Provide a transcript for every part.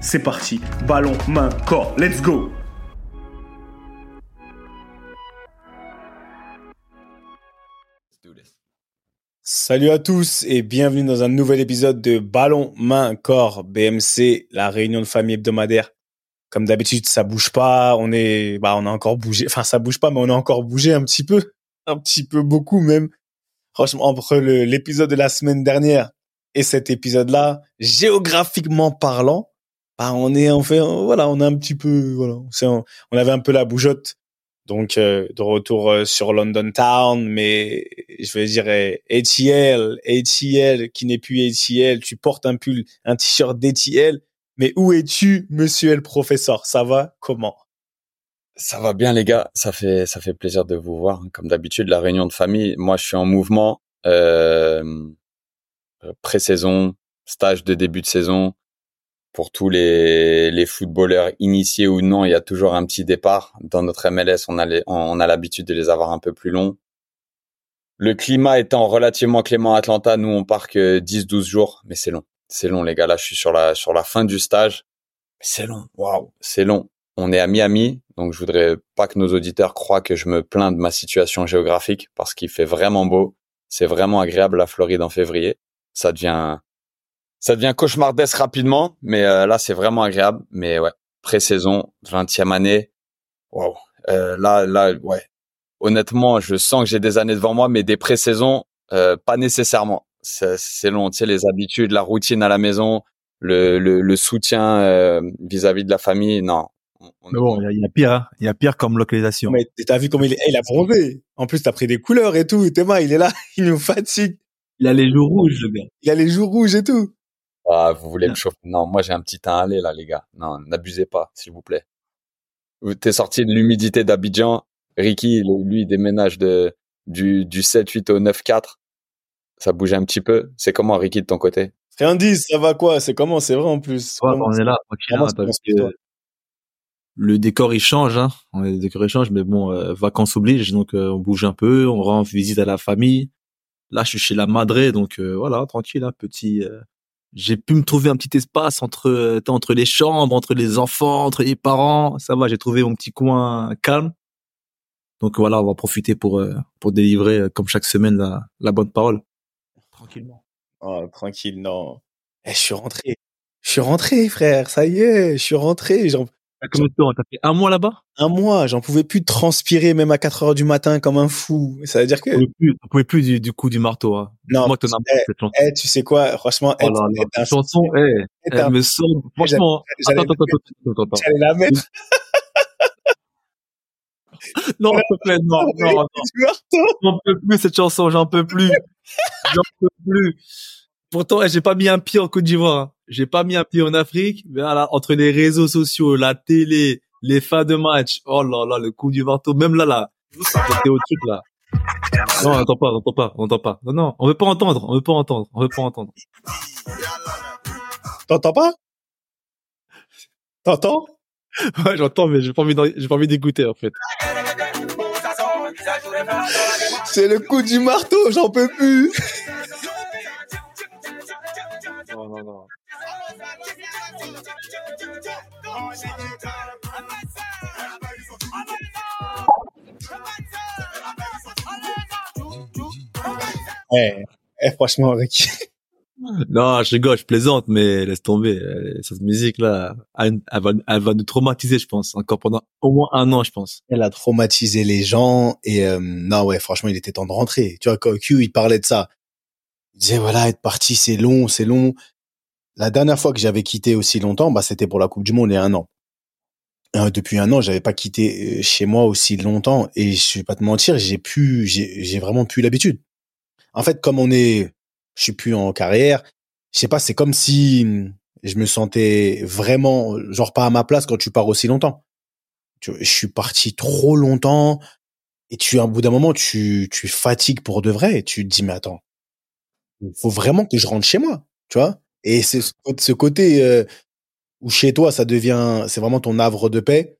c'est parti. Ballon, main, corps. Let's go Salut à tous et bienvenue dans un nouvel épisode de Ballon, main, corps, BMC, la réunion de famille hebdomadaire. Comme d'habitude, ça bouge pas, on est, bah, on a encore bougé, enfin, ça bouge pas, mais on a encore bougé un petit peu, un petit peu beaucoup même. Franchement, entre l'épisode de la semaine dernière et cet épisode-là, géographiquement parlant, bah, on est en fait, voilà, on a un petit peu, voilà, on avait un peu la bougeotte. Donc, euh, de retour euh, sur London Town, mais je veux dire, ATL, ATL, qui n'est plus ATL, tu portes un pull, un t-shirt d'ATL, mais où es-tu, monsieur le professeur? Ça va? Comment? Ça va bien, les gars. Ça fait, ça fait plaisir de vous voir. Comme d'habitude, la réunion de famille, moi, je suis en mouvement. Euh, pré-saison, stage de début de saison, pour tous les, les footballeurs initiés ou non, il y a toujours un petit départ. Dans notre MLS, on a, on a l'habitude de les avoir un peu plus longs. Le climat étant relativement clément à Atlanta, nous on part que 10-12 jours, mais c'est long. C'est long les gars, là je suis sur la sur la fin du stage. C'est long. Waouh, c'est long. On est à Miami, donc je voudrais pas que nos auditeurs croient que je me plains de ma situation géographique parce qu'il fait vraiment beau. C'est vraiment agréable la Floride en février. Ça devient ça devient cauchemardesque rapidement, mais euh, là c'est vraiment agréable. Mais ouais, pré-saison, 20e année, waouh. Euh, là, là, ouais. Honnêtement, je sens que j'ai des années devant moi, mais des pré-saisons, euh, pas nécessairement. C'est long, tu sais, les habitudes, la routine à la maison, le, le, le soutien euh, vis-à-vis de la famille, non. mais bon, il y, a pire, hein. il y a pire comme localisation. Mais t'as vu comment il est, il a prouvé. En plus, t'as pris des couleurs et tout. Théma, il est là, il nous fatigue. Il a les joues rouges, le gars. Il a les joues rouges et tout. Ah, vous voulez me chauffer? Non, moi j'ai un petit teint aller là, les gars. Non, n'abusez pas, s'il vous plaît. T'es sorti de l'humidité d'Abidjan. Ricky, lui, il déménage de du du 7-8 au 9-4. Ça bouge un petit peu. C'est comment, Ricky, de ton côté? Rien dit, ça va quoi? C'est comment? C'est vrai en plus. on est là, le décor il change, hein. Le décor il change, mais bon, euh, vacances obligent, donc euh, on bouge un peu, on rend visite à la famille. Là, je suis chez la Madré, donc euh, voilà, tranquille, hein, petit j'ai pu me trouver un petit espace entre euh, entre les chambres, entre les enfants, entre les parents. Ça va, j'ai trouvé mon petit coin calme. Donc voilà, on va profiter pour euh, pour délivrer euh, comme chaque semaine la, la bonne parole. Tranquillement. Oh, tranquille. Eh, je suis rentré. Je suis rentré, frère. Ça y est, je suis rentré. Combien de temps T'as fait un mois là-bas? Un mois, j'en pouvais plus transpirer même à 4 heures du matin comme un fou. Ça veut dire que... On pouvais plus, plus du, coup du marteau. Hein. Non, Moi, tu, eh, eh, tu sais quoi? Franchement, oh là, là, chanson, eh, elle me semble... Franchement, attends, attends, attends, attends. J'allais la mettre. non, s'il te plaît, non, non, non. J'en peux plus cette chanson, j'en peux plus. j'en peux plus. Pourtant, j'ai pas mis un pied en Côte d'Ivoire. Hein j'ai pas mis un pied en Afrique, mais voilà, entre les réseaux sociaux, la télé, les fins de match, oh là là, le coup du marteau, même là, là, c'était au truc, là. Non, on entend pas, on entend pas, on entend pas. Non, non, on veut pas entendre, on veut pas entendre, on veut pas entendre. T'entends pas? T'entends? Ouais, j'entends, mais j'ai pas envie, j'ai pas envie d'écouter, en fait. C'est le coup du marteau, j'en peux plus. Eh, eh, franchement, Ricky. Non, je rigole, je plaisante, mais laisse tomber. Euh, Cette musique-là, elle, elle va, elle va nous traumatiser, je pense, encore pendant au moins un an, je pense. Elle a traumatisé les gens et euh, non ouais franchement il était temps de rentrer tu vois quand Q il parlait de ça il disait voilà être parti c'est long c'est long la dernière fois que j'avais quitté aussi longtemps bah c'était pour la Coupe du Monde il y a un an. Euh, depuis un an j'avais pas quitté euh, chez moi aussi longtemps et je vais pas te mentir j'ai pu j'ai vraiment plus l'habitude. En fait comme on est je suis plus en carrière je sais pas c'est comme si hum, je me sentais vraiment genre pas à ma place quand tu pars aussi longtemps. Je suis parti trop longtemps et tu à un bout d'un moment tu tu fatigues pour de vrai et tu te dis mais attends il faut vraiment que je rentre chez moi tu vois? Et c'est ce côté euh, où chez toi ça devient c'est vraiment ton havre de paix.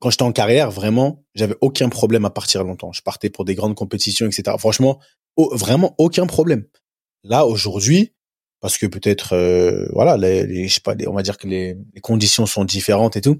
Quand j'étais en carrière vraiment j'avais aucun problème à partir longtemps. Je partais pour des grandes compétitions etc franchement vraiment aucun problème. Là aujourd'hui parce que peut-être euh, voilà on va dire que les, les conditions sont différentes et tout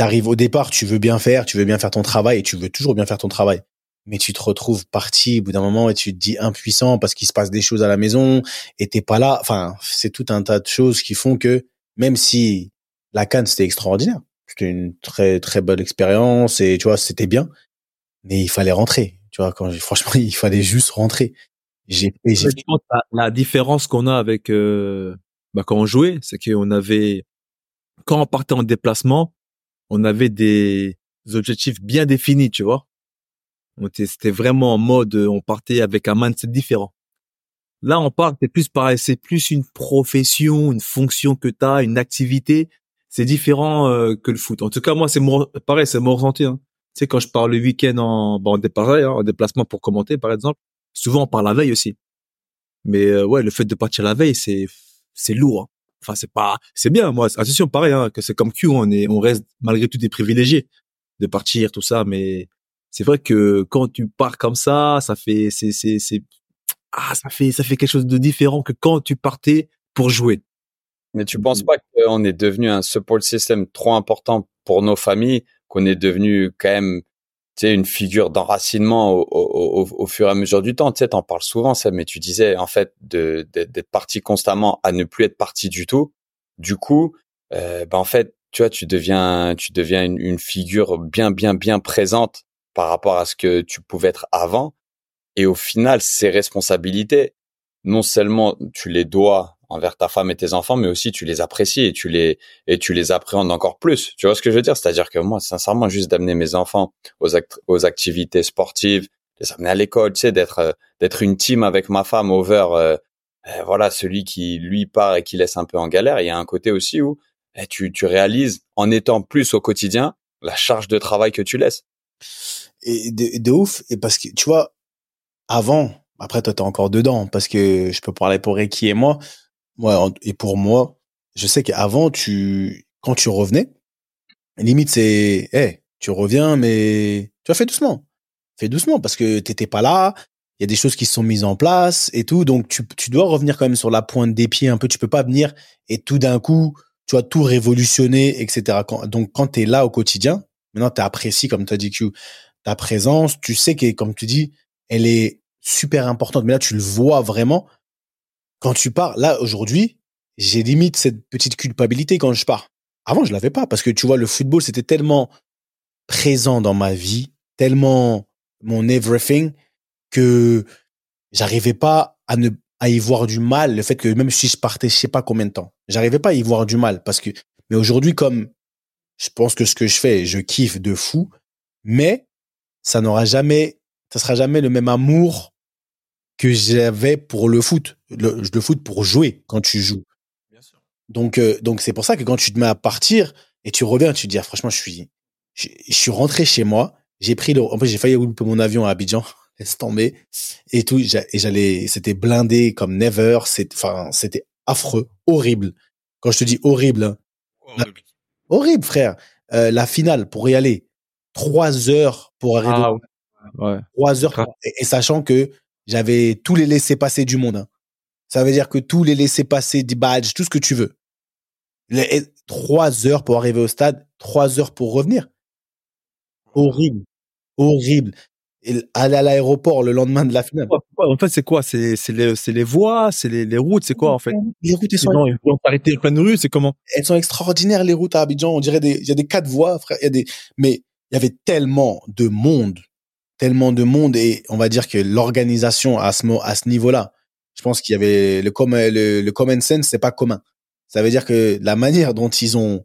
t'arrives au départ, tu veux bien faire, tu veux bien faire ton travail et tu veux toujours bien faire ton travail. Mais tu te retrouves parti au bout d'un moment et tu te dis impuissant parce qu'il se passe des choses à la maison et t'es pas là. Enfin, c'est tout un tas de choses qui font que même si la Cannes c'était extraordinaire, c'était une très très bonne expérience et tu vois c'était bien, mais il fallait rentrer. Tu vois quand franchement il fallait juste rentrer. J'ai la, la différence qu'on a avec euh, bah, quand on jouait, c'est qu'on avait quand on partait en déplacement, on avait des objectifs bien définis, tu vois. C'était vraiment en mode, euh, on partait avec un mindset différent. Là, on part, c'est plus pareil, c'est plus une profession, une fonction que tu as, une activité. C'est différent euh, que le foot. En tout cas, moi, c'est pareil, c'est mon ressenti. Hein. Tu sais, quand je pars le week-end en, bon, dé- hein, en déplacement pour commenter, par exemple, souvent on part la veille aussi. Mais euh, ouais, le fait de partir la veille, c'est c'est lourd. hein. Enfin, c'est pas, c'est bien. Moi, attention, pareil, hein, que c'est comme Q, on est, on reste malgré tout des privilégiés de partir, tout ça. Mais c'est vrai que quand tu pars comme ça, ça fait, c'est, c'est, c'est, ah, ça fait, ça fait quelque chose de différent que quand tu partais pour jouer. Mais tu penses pas qu'on est devenu un support system trop important pour nos familles, qu'on est devenu quand même, tu sais, une figure d'enracinement au, au, au, au fur et à mesure du temps? Tu sais, t'en parles souvent, ça, mais tu disais, en fait, d'être parti constamment à ne plus être parti du tout. Du coup, euh, ben, en fait, tu vois, tu deviens, tu deviens une, une figure bien, bien, bien présente par rapport à ce que tu pouvais être avant. Et au final, ces responsabilités, non seulement tu les dois envers ta femme et tes enfants, mais aussi tu les apprécies et tu les et tu les appréhendes encore plus. Tu vois ce que je veux dire? C'est-à-dire que moi, sincèrement, juste d'amener mes enfants aux aux activités sportives, les amener à l'école, tu sais, d'être euh, d'être une team avec ma femme over, euh, euh, voilà, celui qui lui part et qui laisse un peu en galère. Il y a un côté aussi où eh, tu tu réalises en étant plus au quotidien la charge de travail que tu laisses. Et de, ouf et parce que tu vois avant après toi t'es encore dedans parce que je peux parler pour Ricky et moi. En- et pour moi je sais qu'avant tu quand tu revenais limite c'est hey, tu reviens mais tu as fait doucement. Fais doucement parce que t'étais pas là il y a des choses qui sont mises en place et tout donc tu, tu dois revenir quand même sur la pointe des pieds un peu tu peux pas venir et tout d'un coup tu vois tout révolutionner etc donc quand t'es là au quotidien maintenant t'apprécies comme t'as dit Q ta présence, tu sais que, comme tu dis, elle est super importante. Mais là, tu le vois vraiment quand tu pars. Là, aujourd'hui, j'ai limite cette petite culpabilité quand je pars. Avant, je l'avais pas parce que tu vois, le football, c'était tellement présent dans ma vie, tellement mon everything que j'arrivais pas à ne à y voir du mal. Le fait que même si je partais, je sais pas combien de temps, j'arrivais pas à y voir du mal parce que. Mais aujourd'hui, comme je pense que ce que je fais, je kiffe de fou, mais ça n'aura jamais, ça sera jamais le même amour que j'avais pour le foot, le, le foot pour jouer quand tu joues. Donc, euh, donc c'est pour ça que quand tu te mets à partir et tu reviens, tu te dis ah, franchement, je suis, je, je suis rentré chez moi, j'ai pris le, en fait j'ai failli louper mon avion à Abidjan, laisse tomber et tout, et j'allais, c'était blindé comme never, c'est, enfin c'était affreux, horrible. Quand je te dis horrible, hein, horrible frère. Euh, la finale pour y aller, trois heures pour arriver Ah, ouais. trois heures et, et sachant que j'avais tous les laissés passer du monde. hein. Ça veut dire que tous les laissés passer des badges, tout ce que tu veux. Les- trois heures pour arriver au stade, trois heures pour revenir. Horrible, horrible. Et aller à l'aéroport le lendemain de la finale. En fait, c'est quoi? C'est c'est les c'est les voies, c'est les, les routes, c'est quoi en fait? Les routes, elles sont, Non, ils vont s'arrêter en pleine rue, c'est comment? elles sont extraordinaires les routes à Abidjan. On dirait des, il y a des quatre voies, frère. Il y a des, mais il y avait tellement de monde, tellement de monde et on va dire que l'organisation à ce à ce niveau-là, je pense qu'il y avait le com- le, le common sense, c'est pas commun. Ça veut dire que la manière dont ils ont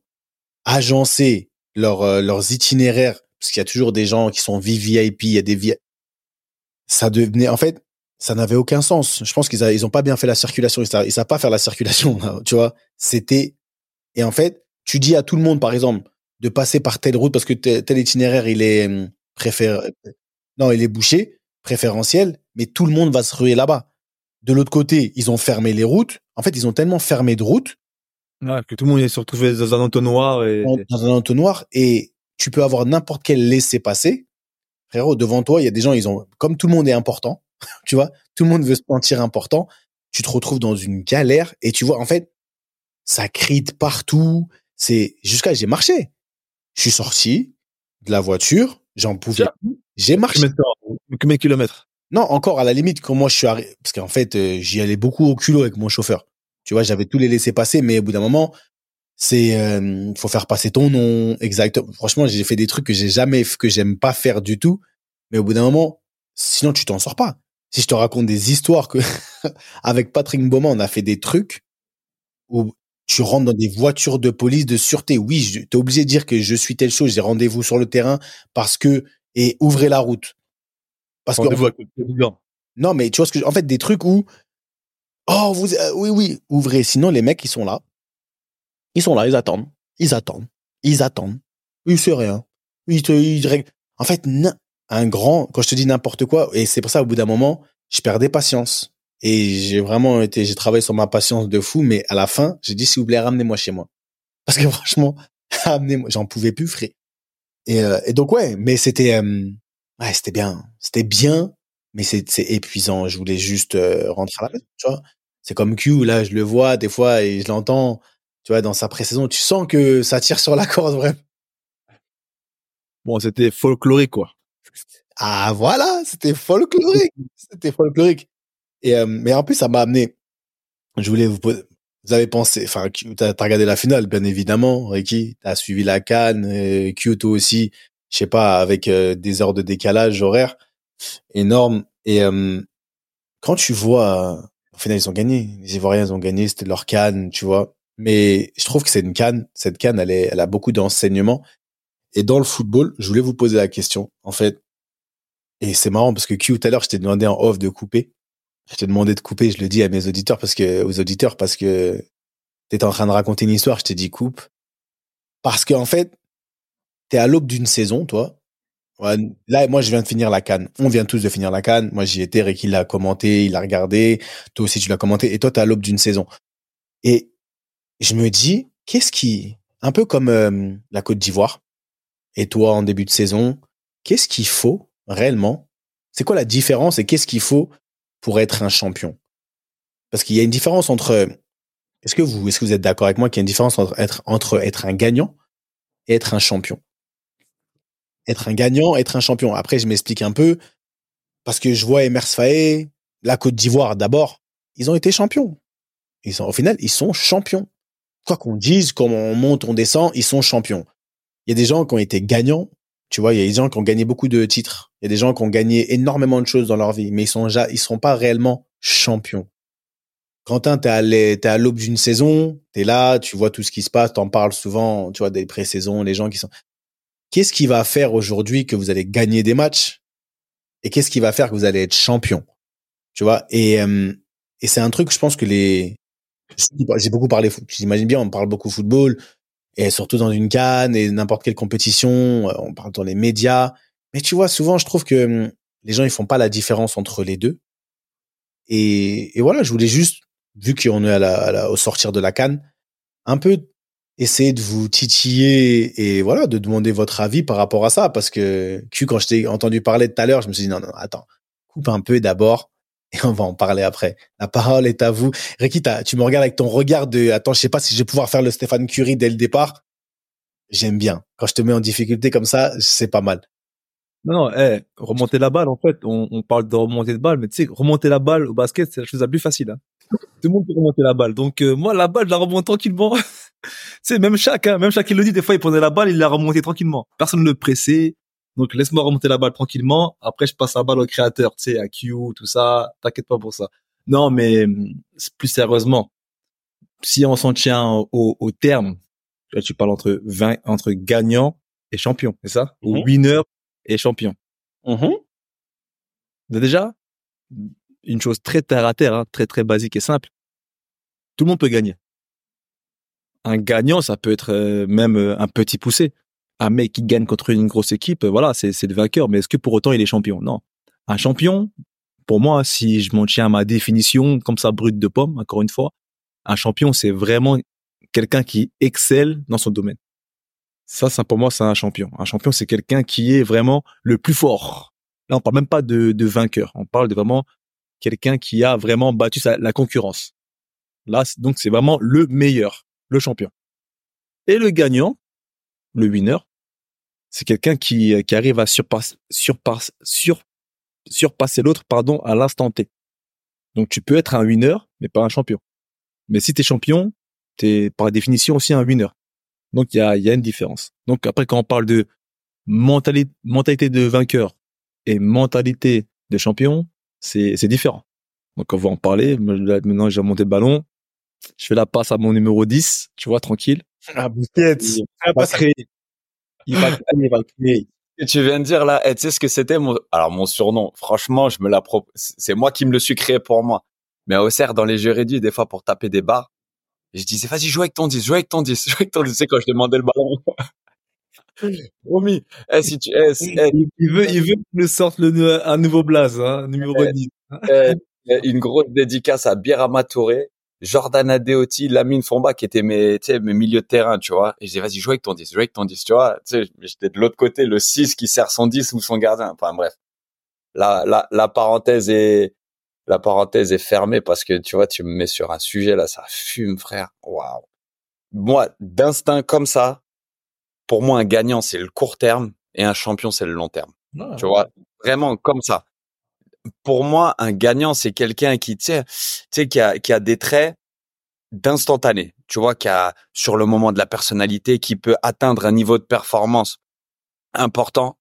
agencé leur, euh, leurs itinéraires, parce qu'il y a toujours des gens qui sont VIP, il y a des VIP, ça devenait, en fait, ça n'avait aucun sens. Je pense qu'ils a- ils ont pas bien fait la circulation, ils savent, ils savent pas faire la circulation, là, tu vois. C'était, et en fait, tu dis à tout le monde, par exemple, de passer par telle route parce que tel itinéraire, il est hum, préfère, non, il est bouché, préférentiel, mais tout le monde va se ruer là-bas. De l'autre côté, ils ont fermé les routes. En fait, ils ont tellement fermé de routes Ouais, que tout le monde est se retrouvé dans un entonnoir et dans un entonnoir et tu peux avoir n'importe quel laisser-passer. Frérot, devant toi, il y a des gens, ils ont, comme tout le monde est important, tu vois, tout le monde veut se sentir important, tu te retrouves dans une galère et tu vois, en fait, ça crie de partout. C'est, jusqu'à, j'ai marché. Je suis sorti de la voiture, j'en pouvais plus. J'ai marché. Combien de kilomètres? Non, encore à la limite, quand moi je suis arrivé, parce qu'en fait, euh, j'y allais beaucoup au culot avec mon chauffeur. Tu vois, j'avais tous les laissés passer, mais au bout d'un moment, c'est, euh, faut faire passer ton nom, exactement. Franchement, j'ai fait des trucs que j'ai jamais, que j'aime pas faire du tout, mais au bout d'un moment, sinon tu t'en sors pas. Si je te raconte des histoires que, avec Patrick Bauman, on a fait des trucs où tu rentres dans des voitures de police, de sûreté. Oui, je- t'es obligé de dire que je suis telle chose, j'ai rendez-vous sur le terrain parce que, et ouvrez la route. Parce que, non, mais tu vois ce que en fait des trucs où oh vous euh, oui oui ouvrez sinon les mecs ils sont là ils sont là ils attendent. Ils attendent. Ils attendent. Ils c'est rien. Ils te ils en fait un grand quand je te dis n'importe quoi et c'est pour ça au bout d'un moment je perdais patience et j'ai vraiment été j'ai travaillé sur ma patience de fou mais à la fin j'ai dit s'il vous plaît ramenez-moi chez moi. Parce que franchement ramenez-moi j'en pouvais plus frère. Et, euh, donc ouais mais c'était euh, ouais c'était bien. C'était bien mais c'est c'est épuisant. Je voulais juste euh, rentrer à la maison, tu vois. C'est comme Q, là, je le vois des fois et je l'entends, tu vois, dans sa pré-saison. Tu sens que ça tire sur la corde, vraiment. Bon, c'était folklorique quoi. Ah, voilà, c'était folklorique. C'était folklorique. Et, euh, mais en plus, ça m'a amené. Je voulais vous poser. Vous avez pensé, enfin, t'as t'as regardé la finale, bien évidemment, Ricky. T'as suivi la canne, euh, Q, toi aussi. Je sais pas, avec euh, des heures de décalage horaire énorme. Et euh, quand tu vois, au final, ils ont gagné. Les Ivoiriens ils ont gagné, c'était leur canne, tu vois. Mais je trouve que c'est une canne. Cette canne, elle, est, elle a beaucoup d'enseignements. Et dans le football, je voulais vous poser la question, en fait. Et c'est marrant parce que Q, tout à l'heure, je t'ai demandé en off de couper. Je t'ai demandé de couper, je le dis à mes auditeurs parce que, aux auditeurs parce que t'étais en train de raconter une histoire, je t'ai dit coupe. Parce qu'en en fait, t'es à l'aube d'une saison, toi. Là, moi, je viens de finir la canne. On vient tous de finir la canne. Moi, j'y étais. Ricky l'a commenté, il l'a regardé. Toi aussi, tu l'as commenté. Et toi, t'es à l'aube d'une saison. Et je me dis, qu'est-ce qui, un peu comme euh, la Côte d'Ivoire, et toi en début de saison, qu'est-ce qu'il faut réellement? C'est quoi la différence et qu'est-ce qu'il faut pour être un champion? Parce qu'il y a une différence entre. Est-ce que vous, est-ce que vous êtes d'accord avec moi qu'il y a une différence entre être, entre être un gagnant et être un champion? Être un gagnant, être un champion. Après, je m'explique un peu parce que je vois Emers Faé, la Côte d'Ivoire d'abord, ils ont été champions. Ils sont, au final, ils sont champions. Quoi qu'on dise, comment on monte, on descend, ils sont champions. Il y a des gens qui ont été gagnants. Tu vois, il y a des gens qui ont gagné beaucoup de titres. Il y a des gens qui ont gagné énormément de choses dans leur vie, mais ils sont ils sont pas réellement champions. Quentin, t'es à l'aube d'une saison, t'es là, tu vois tout ce qui se passe, t'en parles souvent, tu vois, des pré-saisons, les gens qui sont. Qu'est-ce qui va faire aujourd'hui que vous allez gagner des matchs? Et qu'est-ce qui va faire que vous allez être champion? Tu vois? Et, euh, et c'est un truc, je pense que les, j'ai beaucoup parlé. J'imagine bien, on parle beaucoup football et surtout dans une canne et n'importe quelle compétition, euh, on parle dans les médias. Mais tu vois, souvent, je trouve que hum, les gens, ils font pas la différence entre les deux. Et, voilà, je voulais juste, vu qu'on est au sortir de la canne, un peu essayer de vous titiller et voilà, de demander votre avis par rapport à ça. Parce que, quand je t'ai entendu parler tout à l'heure, je me suis dit, non, non, attends, coupe un peu d'abord on va en parler après. La parole est à vous. Ricky, t'as- tu me regardes avec ton regard de, attends, je sais pas si je vais pouvoir faire le Stéphane Curie dès le départ. J'aime bien. Quand je te mets en difficulté comme ça, c'est pas mal. Non, non, eh, remonter la balle, en fait, on, parle de remonter de balle, mais tu sais, remonter la balle au basket, c'est la chose la plus facile. Hein. Tout le monde peut remonter la balle. Donc euh, moi, la balle, je la remonte tranquillement. c'est même chaque, hein, même chaque il le dit, des fois, il prenait la balle, il la remontait tranquillement. Personne ne le pressait. Donc laisse-moi remonter la balle tranquillement. Après, je passe la balle au créateur, tu sais, à Q, tout ça. T'inquiète pas pour ça. Non, mais plus sérieusement, si on s'en tient au, au terme, là, tu parles entre 20, entre gagnant et champion, c'est ça? Ou Mhm. winner et champion. Mhm. Mais déjà, une chose très terre à terre, hein, très très basique et simple. Tout le monde peut gagner. Un gagnant, ça peut être euh, même euh, un petit poussé. Un mec qui gagne contre une grosse équipe, euh, voilà, c'est le vainqueur. Mais est-ce que pour autant il est champion? Non. Un champion, pour moi, si je m'en tiens à ma définition comme ça brute de pomme, encore une fois, un champion, c'est vraiment quelqu'un qui excelle dans son domaine. Ça, ça pour moi, c'est un champion. Un champion, c'est quelqu'un qui est vraiment le plus fort. Là, on parle même pas de, de vainqueur. On parle de vraiment quelqu'un qui a vraiment battu sa- la concurrence. Là, donc, c'est vraiment le meilleur, le champion. Et le gagnant, le winner, c'est quelqu'un qui, euh, arrive à surpasser, surpasse, sur, surpasser l'autre, pardon, à l'instant T. Donc, tu peux être un winner, mais pas un champion. Mais si t'es champion, t'es par définition aussi un winner. Donc, il y a, une différence. Donc, après, quand on parle de mentalité, de vainqueur et mentalité de champion, c'est, différent. Donc, on va en parler. Maintenant, j'ai monté le ballon. Je fais la passe à mon numéro 10, tu vois, tranquille. Ah, Busquets. Il Ah, va pas ça. créer. Il va, il va créer. Tu viens de dire là, eh, tu sais ce que c'était mon, alors mon surnom. Franchement, je me l'approprie. C'est moi qui me le suis créé pour moi. Mais à Auxerre, dans les jeux réduits, des fois pour taper des barres, je disais, vas-y, joue avec ton 10, joue avec ton 10, joue avec ton 10. Tu sais, quand je demandais le ballon. Promis. Eh, si tu, eh, si- eh, Il, il veut, il veut que je sorte le, un nouveau blaze, hein, numéro Ouais. 10. eh, une grosse dédicace à Birama Touré, Jordan Adeoti, Lamine Fomba, qui étaient mes, tu sais, mes milieux de terrain, tu vois. Et je disais, vas-y, joue avec ton 10, joue avec ton 10, tu vois. Tu sais, j'étais de l'autre côté, le 6 qui sert son 10 ou son gardien. Enfin, bref. La, la, la parenthèse est, la parenthèse est fermée parce que, tu vois, tu me mets sur un sujet, là, ça fume, frère. Waouh. Moi, d'instinct comme ça, pour moi, un gagnant, c'est le court terme et un champion, c'est le long terme. Tu vois, vraiment comme ça. Pour moi, un gagnant, c'est quelqu'un qui, tu sais, tu sais, qui a, qui a des traits d'instantané. Tu vois, qui a, sur le moment de la personnalité, qui peut atteindre un niveau de performance important,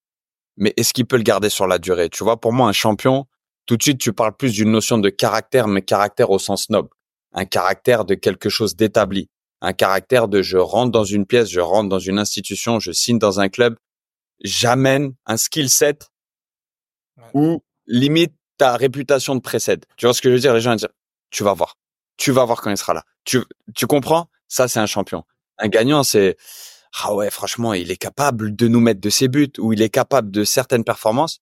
mais est-ce qu'il peut le garder sur la durée? Tu vois, pour moi, un champion, tout de suite, tu parles plus d'une notion de caractère, mais caractère au sens noble. Un caractère de quelque chose d'établi. Un caractère de je rentre dans une pièce, je rentre dans une institution, je signe dans un club, j'amène un skill set où limite ta réputation te précède. Tu vois ce que je veux dire? Les gens disent tu vas voir. Tu vas voir quand il sera là. Tu tu comprends? Ça c'est un champion. Un gagnant c'est ah ouais, franchement, il est capable de nous mettre de ses buts ou il est capable de certaines performances,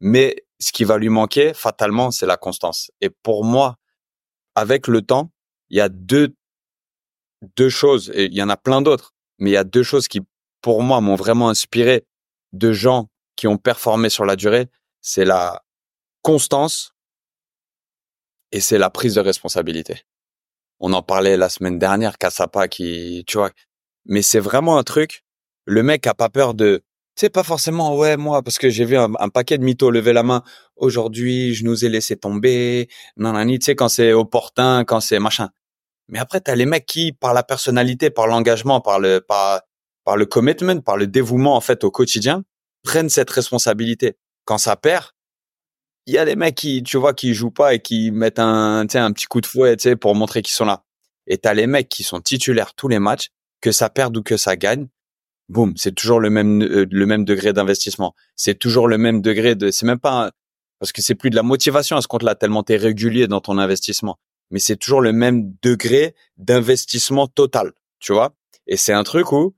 mais ce qui va lui manquer fatalement, c'est la constance. Et pour moi, avec le temps, il y a deux deux choses et il y en a plein d'autres, mais il y a deux choses qui pour moi m'ont vraiment inspiré de gens qui ont performé sur la durée, c'est la constance et c'est la prise de responsabilité. On en parlait la semaine dernière, Kassapa qui, tu vois, mais c'est vraiment un truc. Le mec a pas peur de, sais, pas forcément, ouais, moi, parce que j'ai vu un, un paquet de mythos lever la main. Aujourd'hui, je nous ai laissé tomber. Non, non, tu sais, quand c'est opportun, quand c'est machin. Mais après, t'as les mecs qui, par la personnalité, par l'engagement, par le, par, par le commitment, par le dévouement, en fait, au quotidien, prennent cette responsabilité. Quand ça perd, il y a des mecs qui, tu vois, qui jouent pas et qui mettent un, un petit coup de fouet, tu sais, pour montrer qu'ils sont là. Et t'as les mecs qui sont titulaires tous les matchs, que ça perde ou que ça gagne. Boum, c'est toujours le même, euh, le même degré d'investissement. C'est toujours le même degré de, c'est même pas, parce que c'est plus de la motivation à ce compte-là, tellement t'es régulier dans ton investissement. Mais c'est toujours le même degré d'investissement total, tu vois. Et c'est un truc où,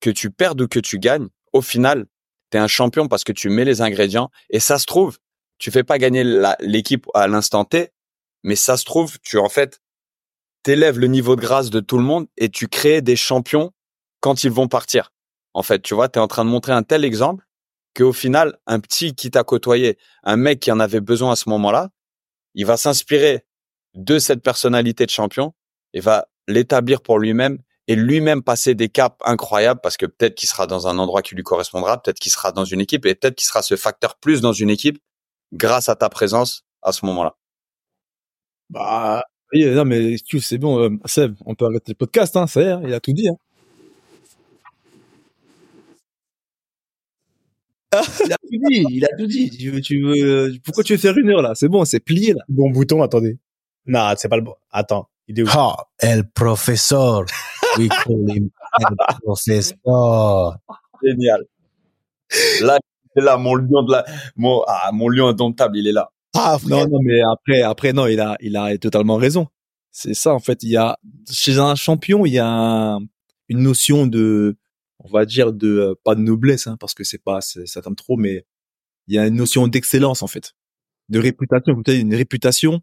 que tu perdes ou que tu gagnes, au final, t'es un champion parce que tu mets les ingrédients et ça se trouve, tu fais pas gagner l'équipe à l'instant T, mais ça se trouve, tu en fait, t'élèves le niveau de grâce de tout le monde et tu crées des champions quand ils vont partir. En fait, tu vois, tu es en train de montrer un tel exemple qu'au final, un petit qui t'a côtoyé, un mec qui en avait besoin à ce moment-là, il va s'inspirer de cette personnalité de champion et va l'établir pour lui-même et lui-même passer des caps incroyables parce que peut-être qu'il sera dans un endroit qui lui correspondra, peut-être qu'il sera dans une équipe et peut-être qu'il sera ce facteur plus dans une équipe grâce à ta présence à ce moment-là. Bah, oui, non, mais c'est bon, euh, Seb, on peut arrêter le podcast, hein, ça y est, il a tout dit. Hein. il a tout dit, il a tout dit. Tu veux, tu veux, pourquoi tu veux faire une heure là? C'est bon, c'est plié là. Bon bouton, attendez. Non, c'est pas le bon. Attends, il est où? Ah, el professeur. We call him el professeur. Génial. Là, c'est là, mon lion de la, mon, ah, mon lion indomptable, il est là. Ah, non, non, mais après, après, non, il a, il a totalement raison. C'est ça, en fait. Il y a, chez un champion, il y a une notion de, on va dire de, euh, pas de noblesse, hein, parce que c'est pas, ça tombe trop, mais il y a une notion d'excellence, en fait. De réputation, peut-être une réputation.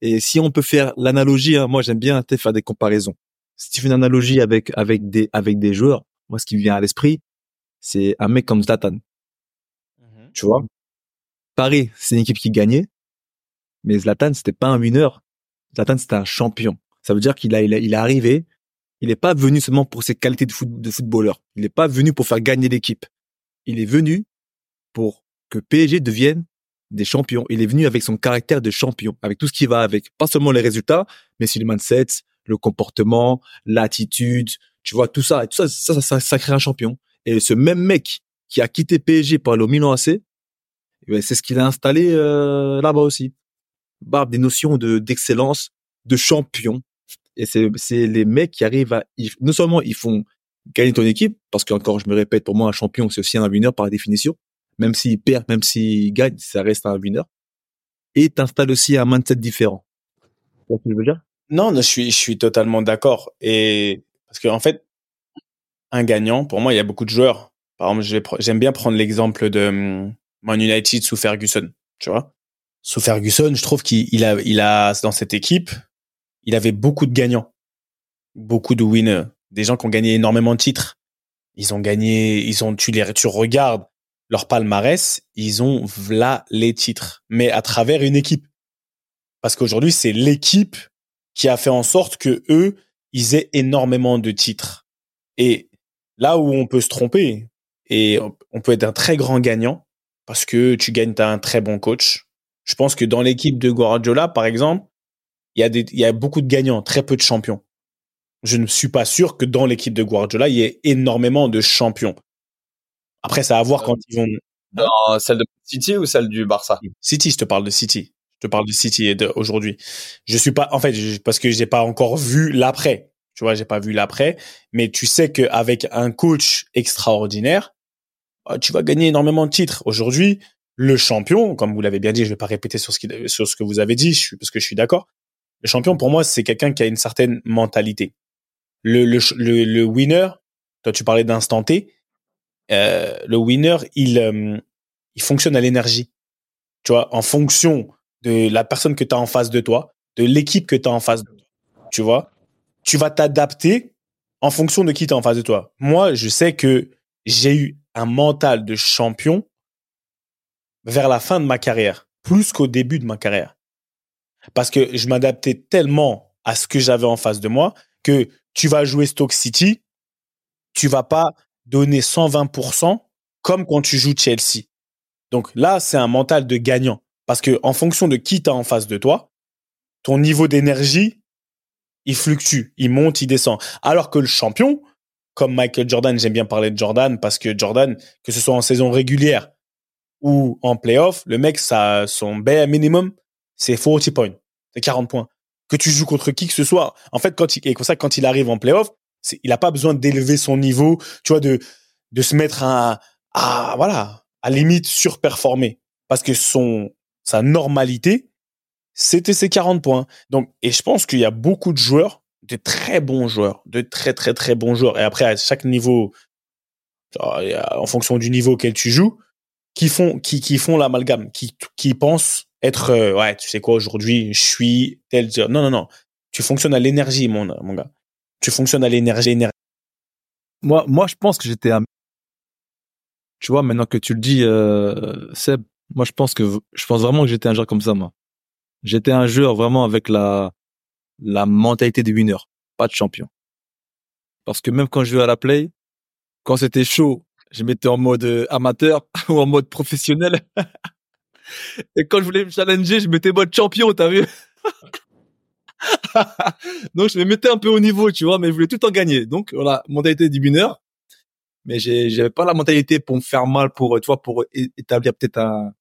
Et si on peut faire l'analogie, hein, moi, j'aime bien faire des comparaisons. Si tu fais une analogie avec, avec des, avec des joueurs, moi, ce qui me vient à l'esprit, c'est un mec comme Zlatan. Tu vois? Paris, c'est une équipe qui gagnait, mais Zlatan, c'était pas un winner. Zlatan, c'était un champion. Ça veut dire qu'il a, il, est arrivé, il n'est pas venu seulement pour ses qualités de, foot, de footballeur. Il n'est pas venu pour faire gagner l'équipe. Il est venu pour que PSG devienne des champions. Il est venu avec son caractère de champion, avec tout ce qui va avec. Pas seulement les résultats, mais aussi le mindset, le comportement, l'attitude, tu vois, tout ça. tout ça, ça, ça, crée un champion. Et ce même mec qui a quitté PSG pour aller au Milan AC, eh ben, c'est ce qu'il a installé euh, là-bas aussi. Bah, des notions de d'excellence, de champion. Et c'est c'est les mecs qui arrivent à non seulement ils font gagner ton équipe parce qu'encore je me répète pour moi un champion c'est aussi un winner par définition. Même s'il perd, même s'il gagne, ça reste un winner. Et t'installes aussi un mindset différent. Tu ce que je veux dire? Non, je suis je suis totalement d'accord. Et parce que en fait, un gagnant, pour moi, il y a beaucoup de joueurs. Par exemple, j'aime bien prendre l'exemple de hum, Man United sous Ferguson, tu vois. Sous Ferguson, je trouve qu'il a, il a, dans cette équipe, il avait beaucoup de gagnants. Beaucoup de winners. Des gens qui ont gagné énormément de titres. Ils ont gagné, ils ont, tu les, tu regardes leur palmarès, ils ont là les titres. Mais à travers une équipe. Parce qu'aujourd'hui, c'est l'équipe qui a fait en sorte que eux, ils aient énormément de titres. Et là où on peut se tromper, et on peut être un très grand gagnant, parce que tu gagnes, tu as un très bon coach. Je pense que dans l'équipe de Guardiola, par exemple, il y, a des, il y a beaucoup de gagnants, très peu de champions. Je ne suis pas sûr que dans l'équipe de Guardiola, il y ait énormément de champions. Après, ça va voir quand ils vont. Dans celle de City ou celle du Barça? City, je te parle de City. Je te parle de City aujourd'hui. Je suis pas, en fait, parce que j'ai pas encore vu l'après. Tu vois, j'ai pas vu l'après. Mais tu sais qu'avec un coach extraordinaire, ah, tu vas gagner énormément de titres. Aujourd'hui, le champion, comme vous l'avez bien dit, je vais pas répéter sur ce, qui, sur ce que vous avez dit, parce que je suis d'accord. Le champion, pour moi, c'est quelqu'un qui a une certaine mentalité. Le, le, le, winner, toi tu parlais d'instant T, euh, le winner, il, euh, il fonctionne à l'énergie. Tu vois, en fonction de la personne que tu as en face de toi, de l'équipe que tu as en face de toi. Tu vois, tu vas t'adapter en fonction de qui tu en face de toi. Moi, je sais que j'ai eu un mental de champion vers la fin de ma carrière, plus qu'au début de ma carrière. Parce que je m'adaptais tellement à ce que j'avais en face de moi que tu vas jouer Stoke City, tu vas pas donner 120% comme quand tu joues Chelsea. Donc là, c'est un mental de gagnant. Parce que en fonction de qui t'as en face de toi, ton niveau d'énergie, il fluctue, il monte, il descend. Alors que le champion, comme Michael Jordan, j'aime bien parler de Jordan parce que Jordan, que ce soit en saison régulière ou en playoff, le mec, ça, son bare minimum, c'est 40 points. C'est 40 points. Que tu joues contre qui que ce soit. En fait, quand il, et comme ça, quand il arrive en playoff, il a pas besoin d'élever son niveau, tu vois, de, de se mettre à, à, voilà, à limite surperformer. Parce que son, sa normalité, c'était ses 40 points. Donc, et je pense qu'il y a beaucoup de joueurs de très bons joueurs, de très très très bons joueurs. Et après, à chaque niveau, en fonction du niveau auquel tu joues, qui font qui, qui font l'amalgame, qui qui pensent être euh, ouais, tu sais quoi aujourd'hui, je suis tel. Non non non, tu fonctionnes à l'énergie, mon mon gars. Tu fonctionnes à l'énergie. Moi moi, je pense que j'étais un. Tu vois, maintenant que tu le dis, euh, Seb, moi je pense que je pense vraiment que j'étais un joueur comme ça, moi. J'étais un joueur vraiment avec la la mentalité de winner, pas de champion. parce que même quand je jouais à la play, quand c'était chaud, je mettais en mode euh, amateur ou en mode professionnel. Et quand je voulais me challenger, je mettais mode champion, t'as vu? Donc je me mettais un peu au niveau, tu vois, mais je voulais tout en gagner. Donc voilà, mentalité du mineur. Mais j'avais pas la mentalité pour me faire mal, pour tu vois, pour établir peut-être un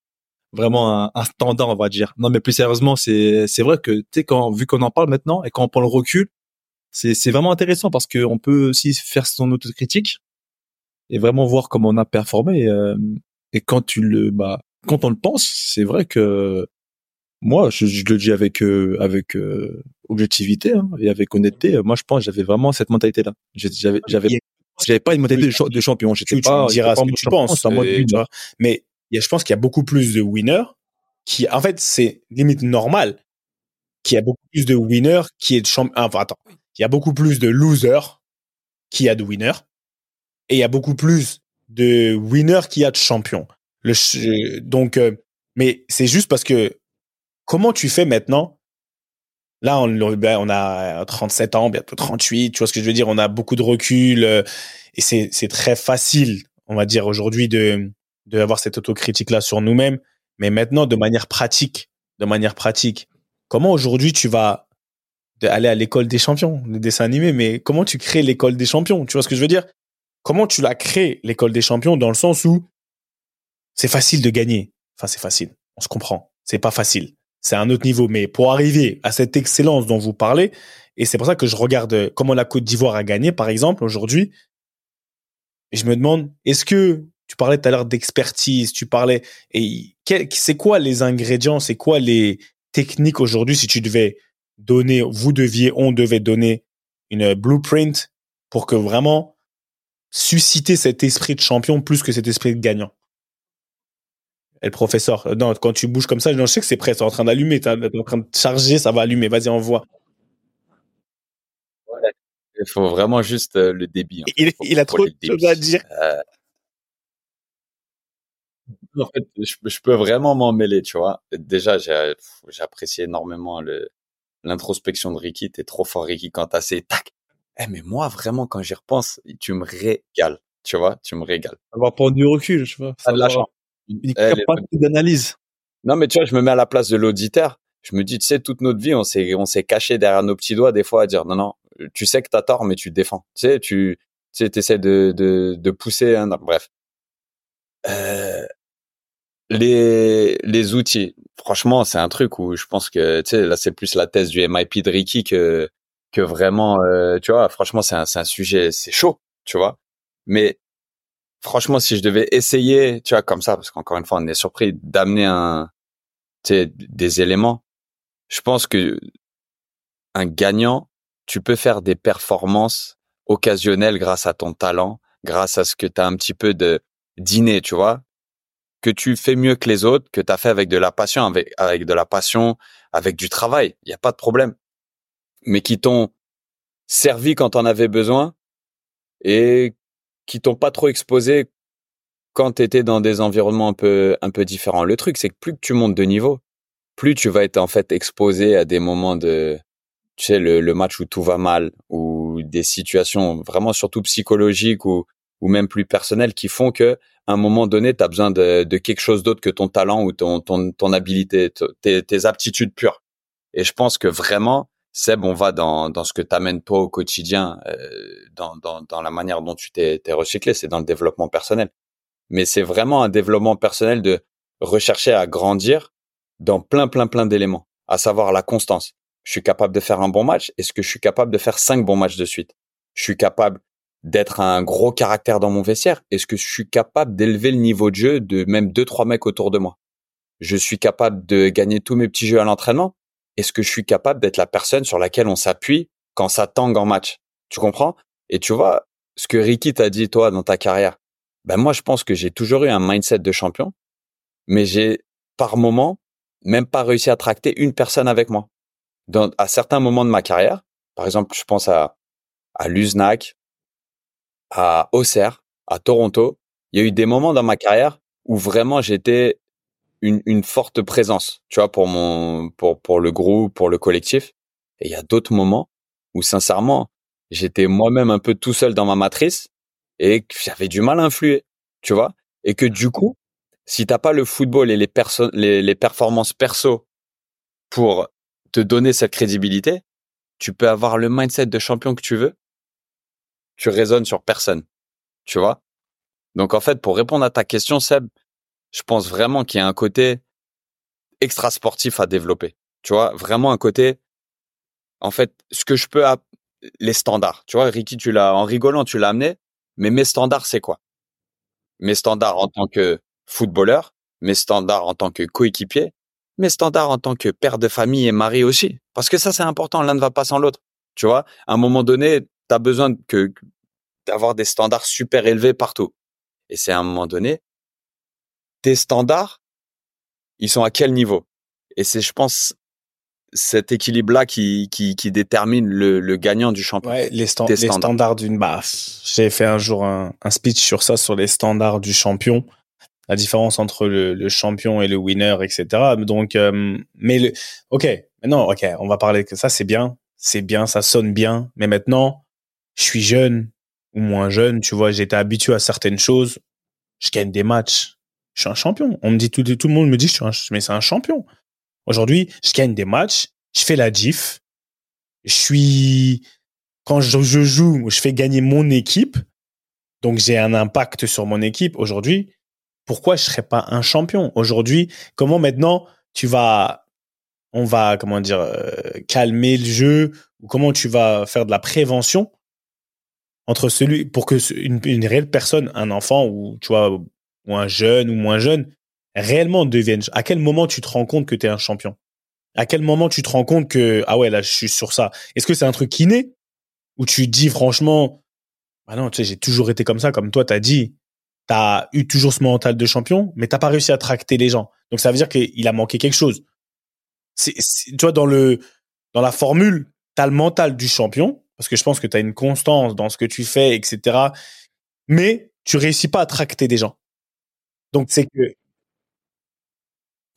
vraiment un, un, standard, on va dire. Non, mais plus sérieusement, c'est c'est vrai que tu sais quand vu qu'on en parle maintenant et quand on prend le recul, c'est c'est vraiment intéressant parce que on peut aussi faire son autocritique et vraiment voir comment on a performé. Euh, et quand tu le bah quand on le pense, c'est vrai que moi, je, je le dis avec euh, avec euh, objectivité hein, et avec honnêteté. Moi, je pense j'avais vraiment cette mentalité-là. J'avais j'avais j'avais pas une mentalité de, champion. J'étais pas. Tu diras ce que tu penses. mais je pense qu'il y a beaucoup plus de winners qui, en fait, c'est limite normal qu'il y a beaucoup plus de winners qui est de champion. Enfin, attends, il y a beaucoup plus de losers qui a de winners et il y a beaucoup plus de winners qui a de champions. Le, donc, euh, mais c'est juste parce que comment tu fais maintenant? Là, on, ben, on a 37 ans, bientôt 38, tu vois ce que je veux dire? On a beaucoup de recul euh, et c'est très facile, on va dire, aujourd'hui de, d'avoir cette autocritique-là sur nous-mêmes. Mais maintenant, de manière pratique, de manière pratique, comment aujourd'hui tu vas aller à l'école des champions, le dessin animé, mais comment tu crées l'école des champions? Tu vois ce que je veux dire? Comment tu l'as créé, l'école des champions, dans le sens où c'est facile de gagner. Enfin, c'est facile. On se comprend. C'est pas facile c'est un autre niveau. Mais pour arriver à cette excellence dont vous parlez, et c'est pour ça que je regarde comment la Côte d'Ivoire a gagné, par exemple, aujourd'hui, je me demande, est-ce que tu parlais tout à l'heure d'expertise, tu parlais, et c'est quoi les ingrédients, c'est quoi les techniques aujourd'hui si tu devais donner, vous deviez, on devait donner une blueprint pour que vraiment susciter cet esprit de champion plus que cet esprit de gagnant? Et le professeur. Euh, non, quand tu bouges comme ça, je sais que c'est prêt, c'est en train d'allumer, t'es en train de charger, ça va allumer. Vas-y, envoie. Il faut vraiment juste euh, le débit. Il, a trop de choses à dire. Euh, en fait, je, peux vraiment m'en mêler, tu vois. Déjà, j'ai apprécié énormément l'introspection de Ricky. T'es trop fort, Ricky, quand t'as ces tac. Eh, mais moi, vraiment, quand j'y repense, tu me régales. Tu vois, tu me régales. Avoir prendre du recul, je vois. T'as de la chance une capacité d'analyse. Non, mais tu vois, je me mets à la place de l'auditeur. Je me dis, tu sais, toute notre vie, on s'est, on s'est caché derrière nos petits doigts des fois à dire, non, non, tu sais que t'as tort, mais tu te défends. Tu sais, tu, tu sais, essaies de, de, de pousser. Un... Bref. Euh, les, les outils. Franchement, c'est un truc où je pense que, tu sais, là, c'est plus la thèse du MIP de Ricky que, que vraiment, euh, tu vois, franchement, c'est un, un sujet, c'est chaud, tu vois. Mais franchement, si je devais essayer, tu vois, comme ça, parce qu'encore une fois, on est surpris d'amener un, tu sais, des éléments. Je pense que un gagnant, tu peux faire des performances occasionnelles grâce à ton talent, grâce à ce que tu as un petit peu de dîner, tu vois, que tu fais mieux que les autres, que tu as fait avec de la passion, avec, de la passion, avec du travail, il n'y a pas de problème. Mais qui t'ont servi quand on avais besoin et qui t'ont pas trop exposé quand tu étais dans des environnements un peu un peu différents. Le truc c'est que plus que tu montes de niveau, plus tu vas être en fait exposé à des moments de tu sais le, le match où tout va mal ou des situations vraiment surtout psychologiques ou ou même plus personnelles qui font que à un moment donné, tu as besoin de, de quelque chose d'autre que ton talent ou ton ton, ton habilité, tes, tes aptitudes pures. Et je pense que vraiment Seb, on va dans, dans ce que t'amènes toi au quotidien, euh, dans, dans, dans, la manière dont tu t'es recyclé, c'est dans le développement personnel. Mais c'est vraiment un développement personnel de rechercher à grandir dans plein, plein, plein d'éléments, à savoir la constance. Je suis capable de faire un bon match. Est-ce que je suis capable de faire cinq bons matchs de suite? Je suis capable d'être un gros caractère dans mon vestiaire? Est-ce que je suis capable d'élever le niveau de jeu de même deux, trois mecs autour de moi? Je suis capable de gagner tous mes petits jeux à l'entraînement? Est-ce que je suis capable d'être la personne sur laquelle on s'appuie quand ça tangue en match? Tu comprends? Et tu vois, ce que Ricky t'a dit toi dans ta carrière, ben moi je pense que j'ai toujours eu un mindset de champion, mais j'ai par moment même pas réussi à tracter une personne avec moi. Dans, à certains moments de ma carrière, par exemple, je pense à à Luznac, à Auxerre, à Toronto, il y a eu des moments dans ma carrière où vraiment j'étais une, une forte présence, tu vois, pour mon, pour, pour le groupe, pour le collectif. Et il y a d'autres moments où, sincèrement, j'étais moi-même un peu tout seul dans ma matrice et que j'avais du mal à influer, tu vois. Et que du coup, si t'as pas le football et les, perso les, les performances perso pour te donner cette crédibilité, tu peux avoir le mindset de champion que tu veux, tu résonnes sur personne, tu vois? Donc en fait, pour répondre à ta question, Seb, je pense vraiment qu'il y a un côté extra sportif à développer. Tu vois, vraiment un côté, en fait, ce que je peux, les standards. Tu vois, Ricky, tu l'as, en rigolant, tu l'as amené. Mais mes standards, c'est quoi? Mes standards en tant que footballeur, mes standards en tant que coéquipier, mes standards en tant que père de famille et mari aussi. Parce que ça, c'est important. L'un ne va pas sans l'autre. Tu vois, à un moment donné, tu as besoin que, d'avoir des standards super élevés partout. Et c'est à un moment donné, tes standards, ils sont à quel niveau? Et c'est, je pense, cet équilibre-là qui, qui, qui détermine le, le gagnant du championnat. Ouais, les, sta- les standards, d'une base. J'ai fait un jour un, un, speech sur ça, sur les standards du champion, la différence entre le, le champion et le winner, etc. Donc, euh, mais le, ok, maintenant, ok, on va parler que ça, c'est bien, c'est bien, ça sonne bien, mais maintenant, je suis jeune ou moins jeune, tu vois, été habitué à certaines choses, je gagne des matchs, je suis un champion. On me dit tout, le monde me dit, je suis un, mais c'est un champion. Aujourd'hui, je gagne des matchs, je fais la GIF, je suis quand je, je, joue, je fais gagner mon équipe, donc j'ai un impact sur mon équipe. Aujourd'hui, pourquoi je serais pas un champion? Aujourd'hui, comment maintenant tu vas, on va comment dire euh, calmer le jeu ou comment tu vas faire de la prévention entre celui pour que une, une réelle personne, un enfant ou tu vois ou un jeune ou moins jeune réellement deviennent À quel moment tu te rends compte que tu es un champion? À quel moment tu te rends compte que ah ouais là je suis sur ça? Est-ce que c'est un truc inné ou tu dis franchement ah non tu sais j'ai toujours été comme ça comme toi t'as dit t'as eu toujours ce mental de champion mais t'as pas réussi à tracter les gens. Donc ça veut dire qu'il a manqué quelque chose. Tu vois dans le dans la formule t'as le mental du champion parce que je pense que t'as une constance dans ce que tu fais etc. Mais tu réussis pas à tracter des gens. Donc c'est que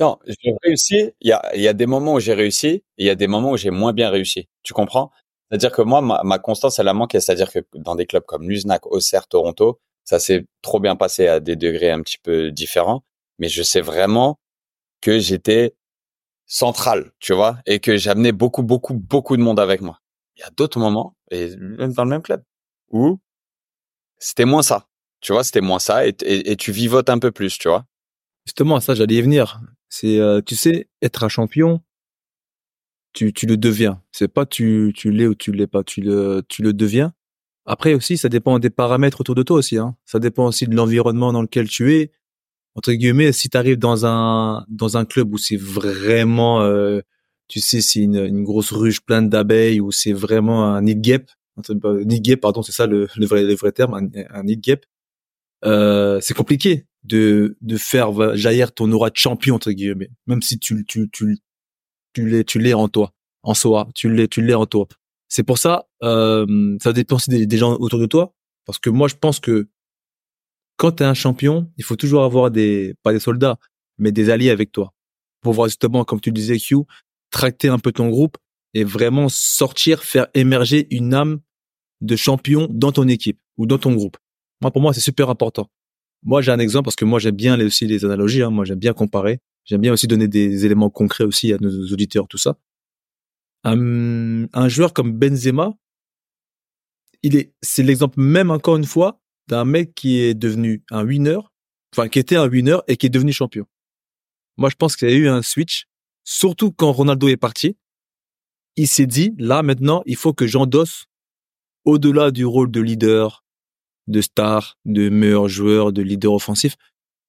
non, j'ai réussi. Il y a, des moments où j'ai réussi et il y a des moments où j'ai moins bien réussi. Tu comprends? C'est-à-dire que moi, ma, ma constance, elle a manqué. C'est-à-dire que dans des clubs comme Luznac, Auxerre, Toronto, ça s'est trop bien passé à des degrés un petit peu différents. Mais je sais vraiment que j'étais central, tu vois, et que j'amenais beaucoup, beaucoup, beaucoup de monde avec moi. Il y a d'autres moments, et même dans le même club, où c'était moins ça. Tu vois, c'était moins ça, et, et, tu vivotes un peu plus, tu vois. Justement, ça, j'allais y venir. C'est, euh, tu sais, être un champion, tu, tu le deviens. C'est pas tu, tu l'es ou tu l'es pas. Tu le, tu le deviens. Après aussi, ça dépend des paramètres autour de toi aussi. Hein. Ça dépend aussi de l'environnement dans lequel tu es. Entre guillemets, si tu arrives dans un dans un club où c'est vraiment, euh, tu sais, c'est une, une grosse ruche pleine d'abeilles, où c'est vraiment un nid guêpe, nid guêpe, pardon, c'est ça le, le vrai le vrai terme, un, nid guêpe. Euh, c'est compliqué de de faire jaillir ton aura de champion entre guillemets, même si tu tu tu tu l'es tu l'es en toi, en soi, tu l'es tu l'es en toi. C'est pour ça, euh, ça dépend aussi des, des, gens autour de toi, parce que moi je pense que quand tu es un champion, il faut toujours avoir des pas des soldats, mais des alliés avec toi pour voir justement, comme tu disais, Q, tracter un peu ton groupe et vraiment sortir, faire émerger une âme de champion dans ton équipe ou dans ton groupe. Moi, pour moi, c'est super important. Moi, j'ai un exemple parce que moi, j'aime bien aussi les analogies. Hein. Moi, j'aime bien comparer. J'aime bien aussi donner des éléments concrets aussi à nos auditeurs, tout ça. Un, un joueur comme Benzema, il est, c'est l'exemple même encore une fois d'un mec qui est devenu un winner, enfin qui était un winner et qui est devenu champion. Moi, je pense qu'il y a eu un switch, surtout quand Ronaldo est parti. Il s'est dit, là maintenant, il faut que j'endosse au-delà du rôle de leader, de star, de meilleur joueur, de leader offensif,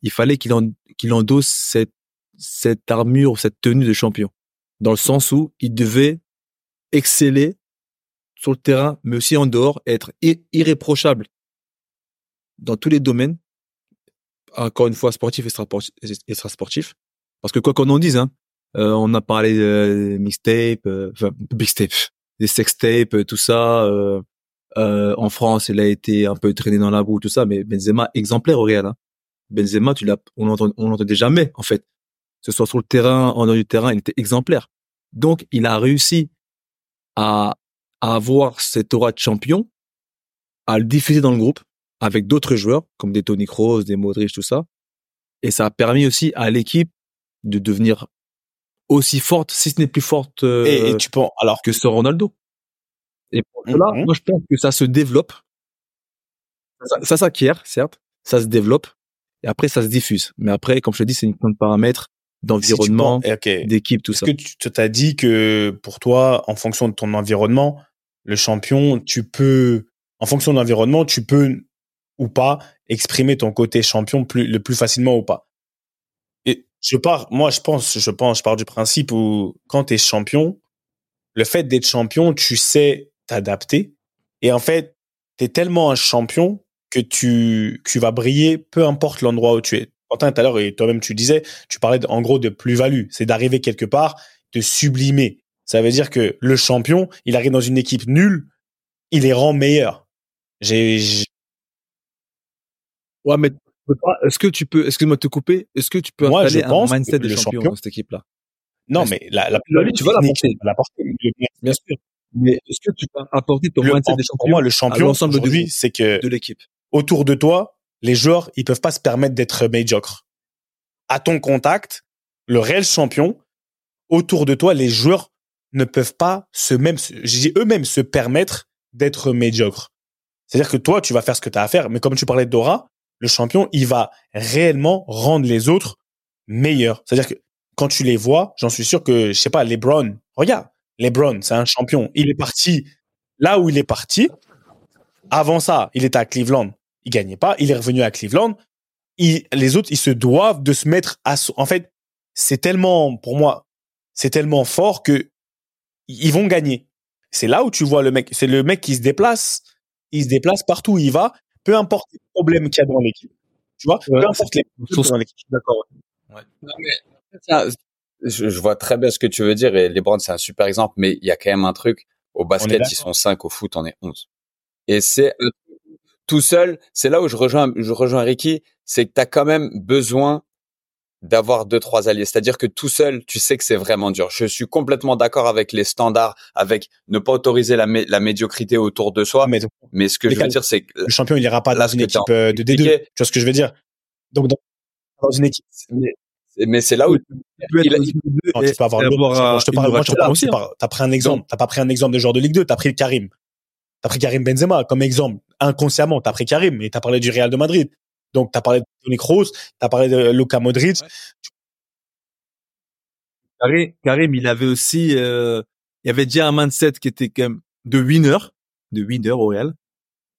il fallait qu'il en, qu'il endosse cette, cette armure, cette tenue de champion. Dans le sens où il devait exceller sur le terrain, mais aussi en dehors, être irréprochable dans tous les domaines. Encore une fois, sportif et extra sportif. Parce que quoi qu'on en dise, hein, on a parlé de mixtape, euh, enfin, mixtape, des sextapes, tout ça, euh, euh, en France, il a été un peu traîné dans la boue, tout ça, mais Benzema exemplaire au Real. Hein. Benzema, tu l'as, on l'entend, on l'entendait jamais en fait. Ce soit sur le terrain, en dehors du terrain, il était exemplaire. Donc, il a réussi à à avoir cette aura de champion, à le diffuser dans le groupe avec d'autres joueurs comme des Tony Kroos, des Modric, tout ça. Et ça a permis aussi à l'équipe de devenir aussi forte, si ce n'est plus forte euh, Et, et tu penses, alors, que ce Ronaldo. Et pour Mhm. cela, moi je pense que ça se développe, ça, ça s'acquiert, certes, ça se développe, et après ça se diffuse. Mais après, comme je te dis, c'est une question de paramètres, d'environnement, ok. d'équipe, tout Est-ce ça. que tu t'as dit que pour toi, en fonction de ton environnement, le champion, tu peux, en fonction de l'environnement, tu peux ou pas exprimer ton côté champion plus, le plus facilement ou pas? Je pars, moi, je pense, je pense, je pars du principe où quand tu es champion, le fait d'être champion, tu sais t'adapter. Et en fait, tu es tellement un champion que tu, tu vas briller peu importe l'endroit où tu es. Quentin, tout à l'heure, et toi-même, tu disais, tu parlais en gros de plus-value. C'est d'arriver quelque part, de sublimer. Ça veut dire que le champion, il arrive dans une équipe nulle, il les rend meilleurs. J'ai, Ouais, mais est-ce que tu peux, excuse-moi de te couper, est-ce que tu peux Moi, installer je pense un mindset de champion, champion- dans cette équipe-là? Non, mais la, la vas technique, l'apporter. tu vas l'apporter. Bien sûr. Mais est-ce que tu peux apporter ton le- mindset en- de pour champion moi, le champion, l'ensemble groupe, c'est que de l'équipe? autour de toi, les joueurs, ils peuvent pas se permettre d'être médiocres. À ton contact, le réel champion, autour de toi, les joueurs ne peuvent pas se même, eux-mêmes se permettre d'être médiocres. C'est-à-dire que toi, tu vas faire ce que tu as à faire, mais comme tu parlais de Dora, le champion, il va réellement rendre les autres meilleurs. C'est-à-dire que quand tu les vois, j'en suis sûr que, je sais pas, LeBron, regarde, LeBron, c'est un champion. Il est parti là où il est parti. Avant ça, il était à Cleveland. Il gagnait pas. Il est revenu à Cleveland. Les autres, ils se doivent de se mettre à, en fait, c'est tellement, pour moi, c'est tellement fort que ils vont gagner. C'est là où tu vois le mec, c'est le mec qui se déplace. Il se déplace partout où il va, peu importe problèmes qu'il y a dans l'équipe. Tu vois, Ouais, peu importe les problèmes dans l'équipe. D'accord. Ça, je, je vois très bien ce que tu veux dire et LeBron c'est un super exemple, mais il y a quand même un truc. Au basket, ils sont 5, au foot, on est 11. Et c'est tout seul, c'est là où je rejoins, je rejoins Ricky, c'est que tu as quand même besoin d'avoir deux, trois alliés. C'est-à-dire que tout seul, tu sais que c'est vraiment dur. Je suis complètement d'accord avec les standards, avec ne pas autoriser la, mé- la médiocrité autour de soi. Mais Mais ce que je veux dire, c'est que le champion, il ira pas dans une équipe euh, de D2. expliqué- Tu vois ce que je veux dire? Donc, dans, dans une équipe, mais, mais c'est là où Tu peux il Non, et tu avoir Bon, je te parle, moi, je te parle, aussi, tu hein. t'as pris un exemple. T'as pas pris un exemple de joueur de Ligue 2, t'as pris Karim. T'as pris Karim Benzema comme exemple. Inconsciemment, t'as pris Karim, mais t'as parlé du Real de Madrid. Donc, t'as parlé de Toni Kroos, t'as parlé de Luka Modric. Karim, Karim, il avait aussi, euh, il avait déjà un mindset qui était quand même de winner, de winner au Real.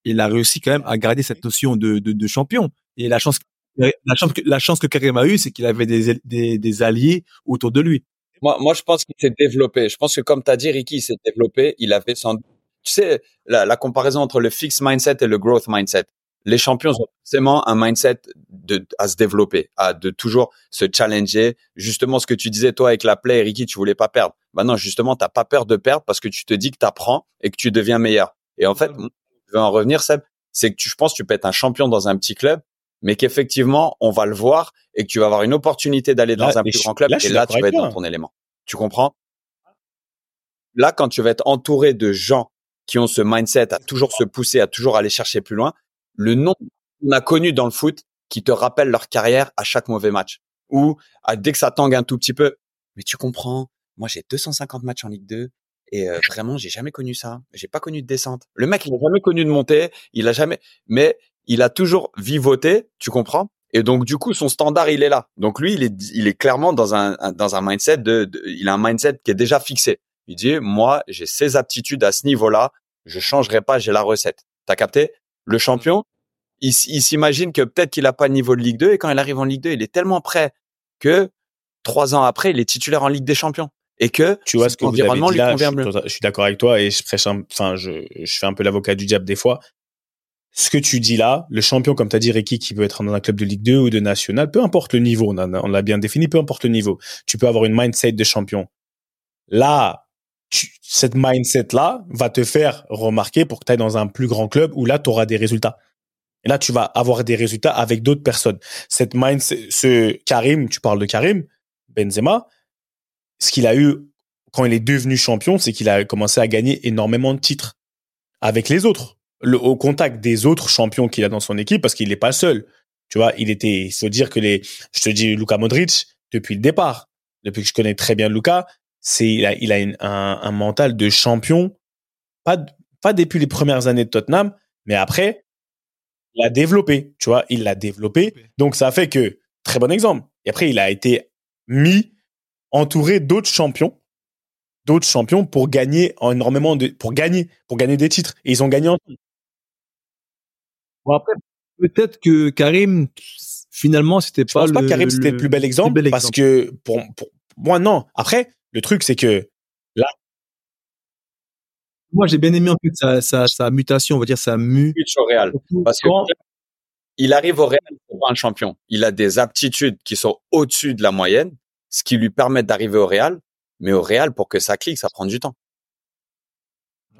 Il a réussi quand même à garder cette notion de, de, de champion. Et la chance, la chance, que- la chance que Karim a eue, c'est qu'il avait des, des, des alliés autour de lui. Moi, moi, je pense qu'il s'est développé. Je pense que comme tu as dit, Ricky, il s'est développé. Il avait sans... Tu sais, la, la comparaison entre le fixed mindset et le growth mindset. Les champions ont forcément un mindset de, à se développer, à de toujours se challenger. Justement, ce que tu disais, toi, avec la play, Ricky, tu voulais pas perdre. Bah non, justement, t'as pas peur de perdre parce que tu te dis que tu apprends et que tu deviens meilleur. Et en fait, je vais en revenir, Seb, c'est que tu, je pense que tu peux être un champion dans un petit club, mais qu'effectivement, on va le voir et que tu vas avoir une opportunité d'aller dans Là, un plus grand club là, et là, tu vas être dans ton élément. Tu comprends? Là, quand tu vas être entouré de gens qui ont ce mindset à toujours se pousser, à toujours aller chercher plus loin, le nom qu'on a connu dans le foot qui te rappelle leur carrière à chaque mauvais match. Ou à, dès que ça tangue un tout petit peu, mais tu comprends, moi j'ai 250 matchs en Ligue 2 et euh, vraiment j'ai jamais connu ça. J'ai pas connu de descente. Le mec il a jamais connu de montée, il a jamais, mais il a toujours vivoté, tu comprends? Et donc du coup son standard il est là. Donc lui il est il est clairement dans un, dans un mindset il a un mindset qui est déjà fixé. Il dit moi j'ai ces aptitudes à ce niveau-là, je changerai pas, j'ai la recette. T'as capté? Le champion il, s'imagine que peut-être qu'il a pas de niveau de Ligue 2 et quand il arrive en Ligue 2, il est tellement prêt que trois ans après, il est titulaire en Ligue des Champions et que Tu vois ce que vous avez l'environnement dit lui là, je convient suis, mieux. je suis d'accord avec toi et je prêche un- enfin, je, je fais un peu l'avocat du diable des fois. Ce que tu dis là, le champion, comme tu as dit, Ricky, qui peut être dans un club de Ligue 2 ou de National, peu importe le niveau, on, en a- on l'a bien défini, peu importe le niveau, tu peux avoir une mindset de champion. Là, cette mindset-là va te faire remarquer pour que tu ailles dans un plus grand club où là, tu auras des résultats. Et là, tu vas avoir des résultats avec d'autres personnes. Cette mindset, ce Karim, tu parles de Karim, Benzema, ce qu'il a eu quand il est devenu champion, c'est qu'il a commencé à gagner énormément de titres avec les autres, au contact des autres champions qu'il a dans son équipe, parce qu'il n'est pas seul. Tu vois, il était, il faut dire que les, je te dis, Luka Modric, depuis le départ, depuis que je connais très bien Luka, c'est, il a, il a une- un, un mental de champion, pas, pas depuis les premières années de Tottenham, mais après, il l'a développé, tu vois, il l'a développé. Donc, ça fait que, très bon exemple. Et après, il a été mis, entouré d'autres champions, d'autres champions pour gagner en énormément de, pour gagner, pour gagner des titres. Et ils ont gagné en Bon, après, peut-être que Karim, finalement, c'était Je pas pense pas le, que Karim c'était le plus bel exemple, bel parce exemple. que pour, pour moi non. Après, le truc c'est que Moi, j'ai bien aimé en fait sa, sa, sa mutation, on va dire sa mu. Au Real. Parce que il arrive au Real pour un champion. Il a des aptitudes qui sont au-dessus de la moyenne, ce qui lui permet d'arriver au Real. Mais au Real, pour que ça clique, ça prend du temps.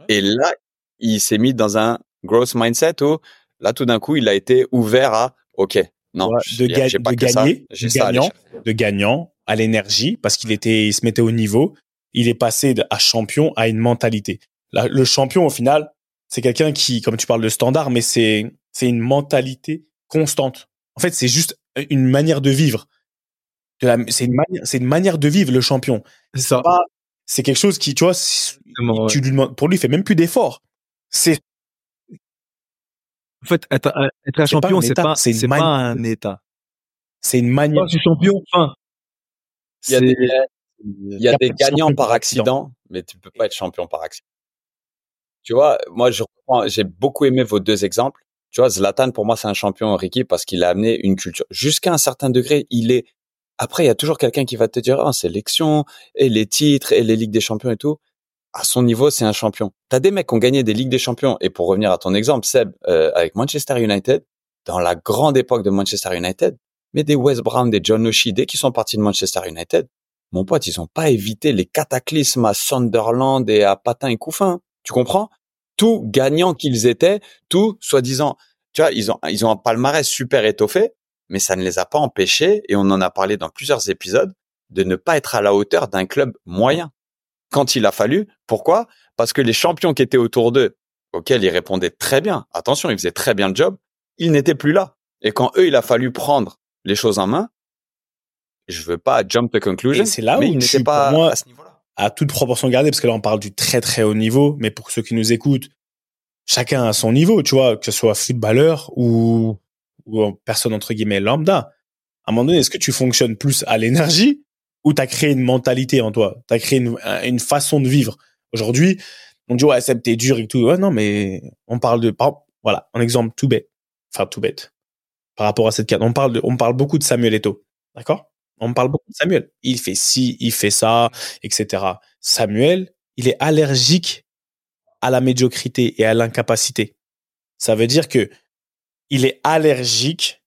Et là, il s'est mis dans un growth mindset où, là, tout d'un coup, il a été ouvert à, OK, non, Ouais, de, ga- pas de que ça, gagner, j'ai de ça à aller gagnant, de gagnant à l'énergie parce qu'il était, il se mettait au niveau. Il est passé à champion à une mentalité. Là, le champion au final, c'est quelqu'un qui, comme tu parles de standard, mais c'est c'est une mentalité constante. En fait, c'est juste une manière de vivre. De la- C'est une manière, c'est une manière de vivre le champion. C'est ça. Pas- C'est quelque chose qui, tu vois, ouais. tu lui demandes, pour lui, il fait même plus d'efforts. C'est En fait, être, être un C'est champion, c'est état, pas, c'est pas mani- un état. c'est une manière. Moi, je suis champion. Il y a des, il y a gagnants par accident. mais tu peux pas être champion par accident. Tu vois, moi, je reprends, j'ai beaucoup aimé vos deux exemples. Tu vois, Zlatan, pour moi, c'est un champion, Ricky, parce qu'il a amené une culture. Jusqu'à un certain degré, il est, après, il y a toujours quelqu'un qui va te dire, ah, sélection, et les titres, et les Ligues des Champions et tout. À son niveau, c'est un champion. T'as des mecs qui ont gagné des Ligues des Champions. Et pour revenir à ton exemple, Seb, euh, avec Manchester United, dans la grande époque de Manchester United, mais des West Brown, des John O'Shea, dès qu'ils sont partis de Manchester United, mon pote, ils ont pas évité les cataclysmes à Sunderland et à Patin et Couffin. Tu comprends? Tout gagnants qu'ils étaient, tout soi-disant, tu vois, ils ont, ils ont un palmarès super étoffé, mais ça ne les a pas empêchés, et on en a parlé dans plusieurs épisodes, de ne pas être à la hauteur d'un club moyen. Quand il a fallu. Pourquoi? Parce que les champions qui étaient autour d'eux, auxquels ils répondaient très bien, attention, ils faisaient très bien le job, ils n'étaient plus là. Et quand eux, il a fallu prendre les choses en main, je veux pas jump to conclusion, Et c'est là mais où n'étaient pour pas moi, à ce niveau-là. à toute proportion gardée, parce que là, on parle du très, très haut niveau, mais pour ceux qui nous écoutent, chacun a son niveau, tu vois, que ce soit footballeur ou, ou personne, entre guillemets, lambda. À un moment donné, est-ce que tu fonctionnes plus à l'énergie ou t'as créé une mentalité en toi? T'as créé une, une façon de vivre. Aujourd'hui, on dit, ouais, Seb, t'es dur et tout. Ouais, non, mais on parle de, par voilà, un exemple tout bête. Enfin, tout bête. Par rapport à cette carte. On parle de, on parle beaucoup de Samuel Eto'o. D'accord? On parle beaucoup de Samuel. Il fait ci, il fait ça, etc. Samuel, il est allergique à la médiocrité et à l'incapacité. Ça veut dire que il est allergique.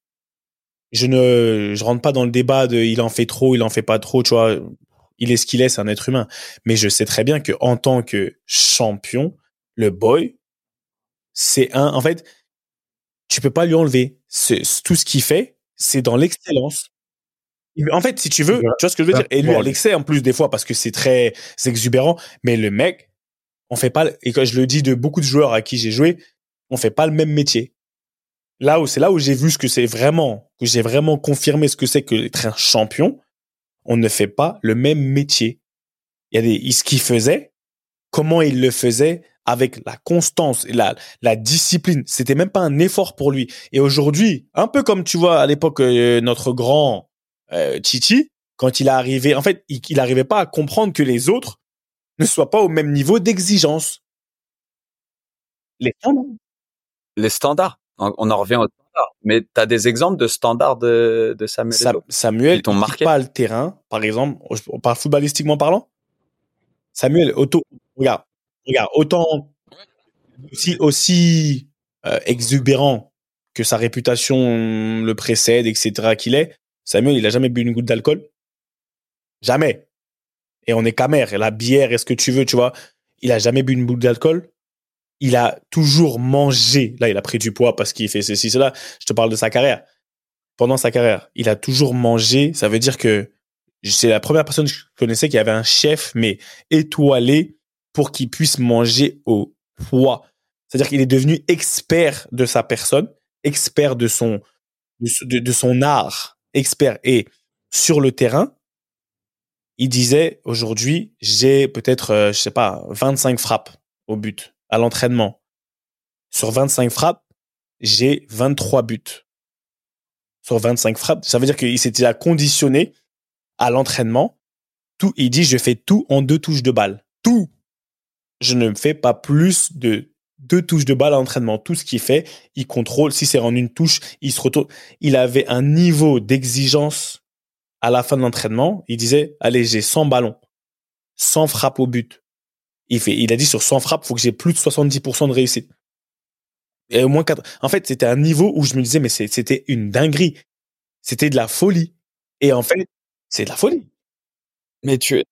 Je ne, je rentre pas dans le débat de il en fait trop, il en fait pas trop, tu vois. Il est ce qu'il est, c'est un être humain. Mais je sais très bien que en tant que champion, le boy, c'est un, en fait, tu peux pas lui enlever. C'est, tout ce qu'il fait, c'est dans l'excellence. En fait, si tu veux, tu vois ce que je veux dire, et lui à l'excès en plus des fois parce que c'est très exubérant, mais le mec, on fait pas, et quand je le dis de beaucoup de joueurs à qui j'ai joué, on fait pas le même métier. Là où c'est là où j'ai vu ce que c'est vraiment, que j'ai vraiment confirmé ce que c'est que être un champion, on ne fait pas le même métier. Il ce qu'il faisait, comment il le faisait avec la constance et la, la discipline. C'était même pas un effort pour lui. Et aujourd'hui, un peu comme tu vois à l'époque euh, notre grand euh, Titi, quand il est arrivé, en fait, il, il arrivait pas à comprendre que les autres ne soient pas au même niveau d'exigence. Les femmes, Les standards. On en revient aux standards. Mais tu as des exemples de standards de, de Samuel Sa- Samuel, quitte marqué? pas le terrain, par exemple, on parle footballistiquement parlant. Samuel, auto, regarde, regarde, autant aussi aussi euh, exubérant que sa réputation le précède, etc. qu'il est, Samuel, il a jamais bu une goutte d'alcool, jamais. Et on est camère, la bière, est-ce que tu veux, tu vois, il a jamais bu une goutte d'alcool. Il a toujours mangé. Là, il a pris du poids parce qu'il fait ceci, cela. Je te parle de sa carrière pendant sa carrière, il a toujours mangé. Ça veut dire que c'est la première personne que je connaissais qui avait un chef, mais étoilé pour qu'il puisse manger au poids. C'est-à-dire qu'il est devenu expert de sa personne, expert de son, art, expert. Et sur le terrain, il disait aujourd'hui, j'ai peut-être, euh, je sais pas, 25 frappes au but à l'entraînement. Sur 25 frappes, j'ai 23 buts. Sur 25 frappes, ça veut dire qu'il s'était déjà conditionné à l'entraînement. Tout, il dit, je fais tout en deux touches de balle. Tout. Je ne fais pas plus de deux touches de balle à l'entraînement. Tout ce qu'il fait, il contrôle. Si c'est en une touche, il se retourne. Il avait un niveau d'exigence à la fin de l'entraînement. Il disait, allez, j'ai 100 ballons, 100 frappes au but. Il fait, il a dit sur 100 frappes, faut que j'ai plus de 70% de réussite. Et au moins quatre. En fait, c'était un niveau où je me disais, mais c'était une dinguerie. C'était de la folie. Et en fait, c'est de la folie. Mais tu.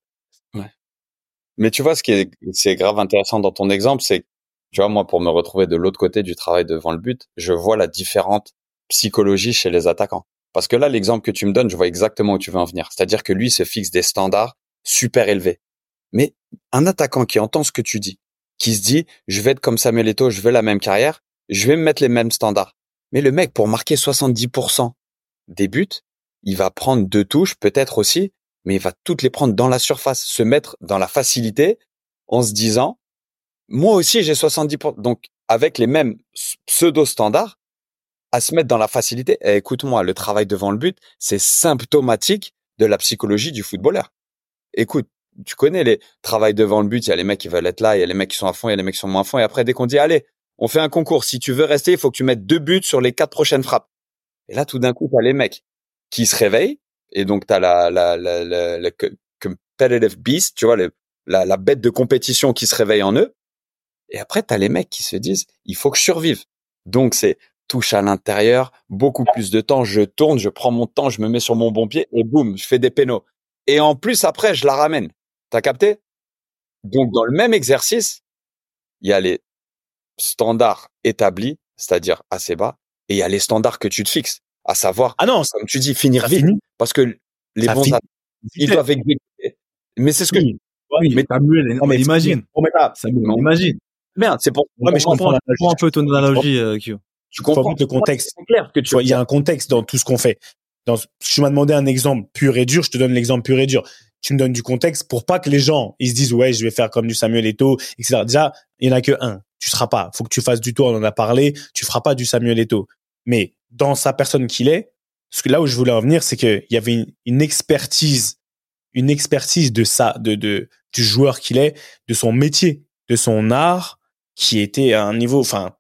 Mais tu vois, ce qui est, c'est grave intéressant dans ton exemple, c'est, tu vois, moi, pour me retrouver de l'autre côté du travail devant le but, je vois la différente psychologie chez les attaquants. Parce que là, l'exemple que tu me donnes, je vois exactement où tu veux en venir. C'est-à-dire que lui se fixe des standards super élevés. Mais un attaquant qui entend ce que tu dis, qui se dit, je vais être comme Samuel Eto'o, je veux la même carrière, je vais me mettre les mêmes standards. Mais le mec, pour marquer 70% des buts, il va prendre deux touches, peut-être aussi, mais il va toutes les prendre dans la surface, se mettre dans la facilité en se disant, moi aussi j'ai 70%. Donc, avec les mêmes pseudo-standards, à se mettre dans la facilité. Et écoute-moi, le travail devant le but, c'est symptomatique de la psychologie du footballeur. Écoute, tu connais les travails devant le but, il y a les mecs qui veulent être là, il y a les mecs qui sont à fond, il y a les mecs qui sont moins à fond, et après dès qu'on dit allez, on fait un concours, si tu veux rester, il faut que tu mettes deux buts sur les quatre prochaines frappes. Et là, tout d'un coup, t'as les mecs qui se réveillent, et donc t'as la, la, la, la, la competitive beast, tu vois, la, la bête de compétition qui se réveille en eux. Et après, t'as les mecs qui se disent, il faut que je survive. Donc c'est touche à l'intérieur, beaucoup plus de temps, je tourne, je prends mon temps, je me mets sur mon bon pied et boum, je fais des pénaux. Et en plus, après, je la ramène. T'as capté? Donc, dans le même exercice, il y a les standards établis, c'est-à-dire assez bas, et il y a les standards que tu te fixes, à savoir, ah non, comme tu dis, finir vite, parce que les bons ils doivent exécuter. Mais c'est ce que, oui, mais Samuel, on imagine. On imagine. Merde, c'est pour, ouais, mais je comprends, un peu ton analogie, euh, tu comprends le contexte. clair que tu vois, il y a un contexte dans tout ce qu'on fait. Dans, tu m'as demandé un exemple pur et dur, je te donne l'exemple pur et dur. Tu me donnes du contexte pour pas que les gens ils se disent ouais je vais faire comme du Samuel Eto'o etc. Déjà il y en a que un, tu seras pas. Faut que tu fasses du tour, on en a parlé. Tu feras pas du Samuel Eto'o. Mais dans sa personne qu'il est, ce que là où je voulais en venir, c'est qu'il y avait une, expertise, une expertise de ça, de, de du joueur qu'il est, de son métier, de son art, qui était à un niveau, enfin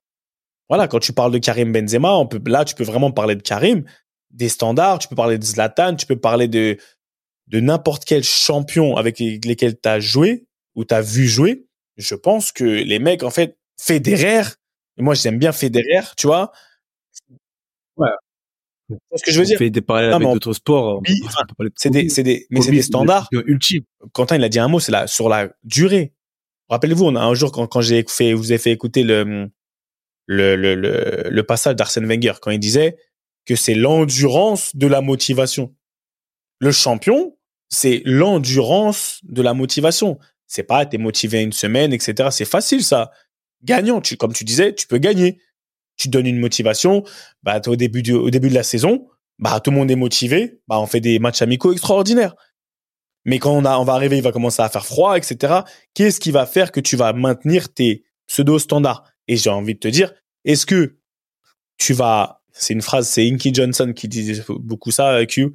voilà, quand tu parles de Karim Benzema, on peut, là, tu peux vraiment parler de Karim, des standards, tu peux parler de Zlatan, tu peux parler de, de n'importe quel champion avec lesquels tu as joué ou tu as vu jouer. Je pense que les mecs, en fait, Federer, moi, j'aime bien Federer, tu vois. Ouais. C'est ce que je veux dire. fait des parallèles avec d'autres sports. c'est des, c'est des, mais c'est des standards. Ultime. Quentin, il a dit un mot, c'est là, sur la durée. Rappelez-vous, on a un jour, quand, quand j'ai fait, vous avez fait écouter le, le, le, le, le passage d'Arsène Wenger quand il disait que c'est l'endurance de la motivation. Le champion, c'est l'endurance de la motivation. C'est pas t'es motivé une semaine, etc. C'est facile ça. Gagnant, tu, comme tu disais, tu peux gagner. Tu donnes une motivation. Bah au début de la saison, bah tout le monde est motivé. Bah on fait des matchs amicaux extraordinaires. Mais quand on va arriver, il va commencer à faire froid, etc. Qu'est-ce qui va faire que tu vas maintenir tes pseudo standards et j'ai envie de te dire, est-ce que tu vas, c'est une phrase, c'est Inky Johnson qui disait beaucoup ça, Q,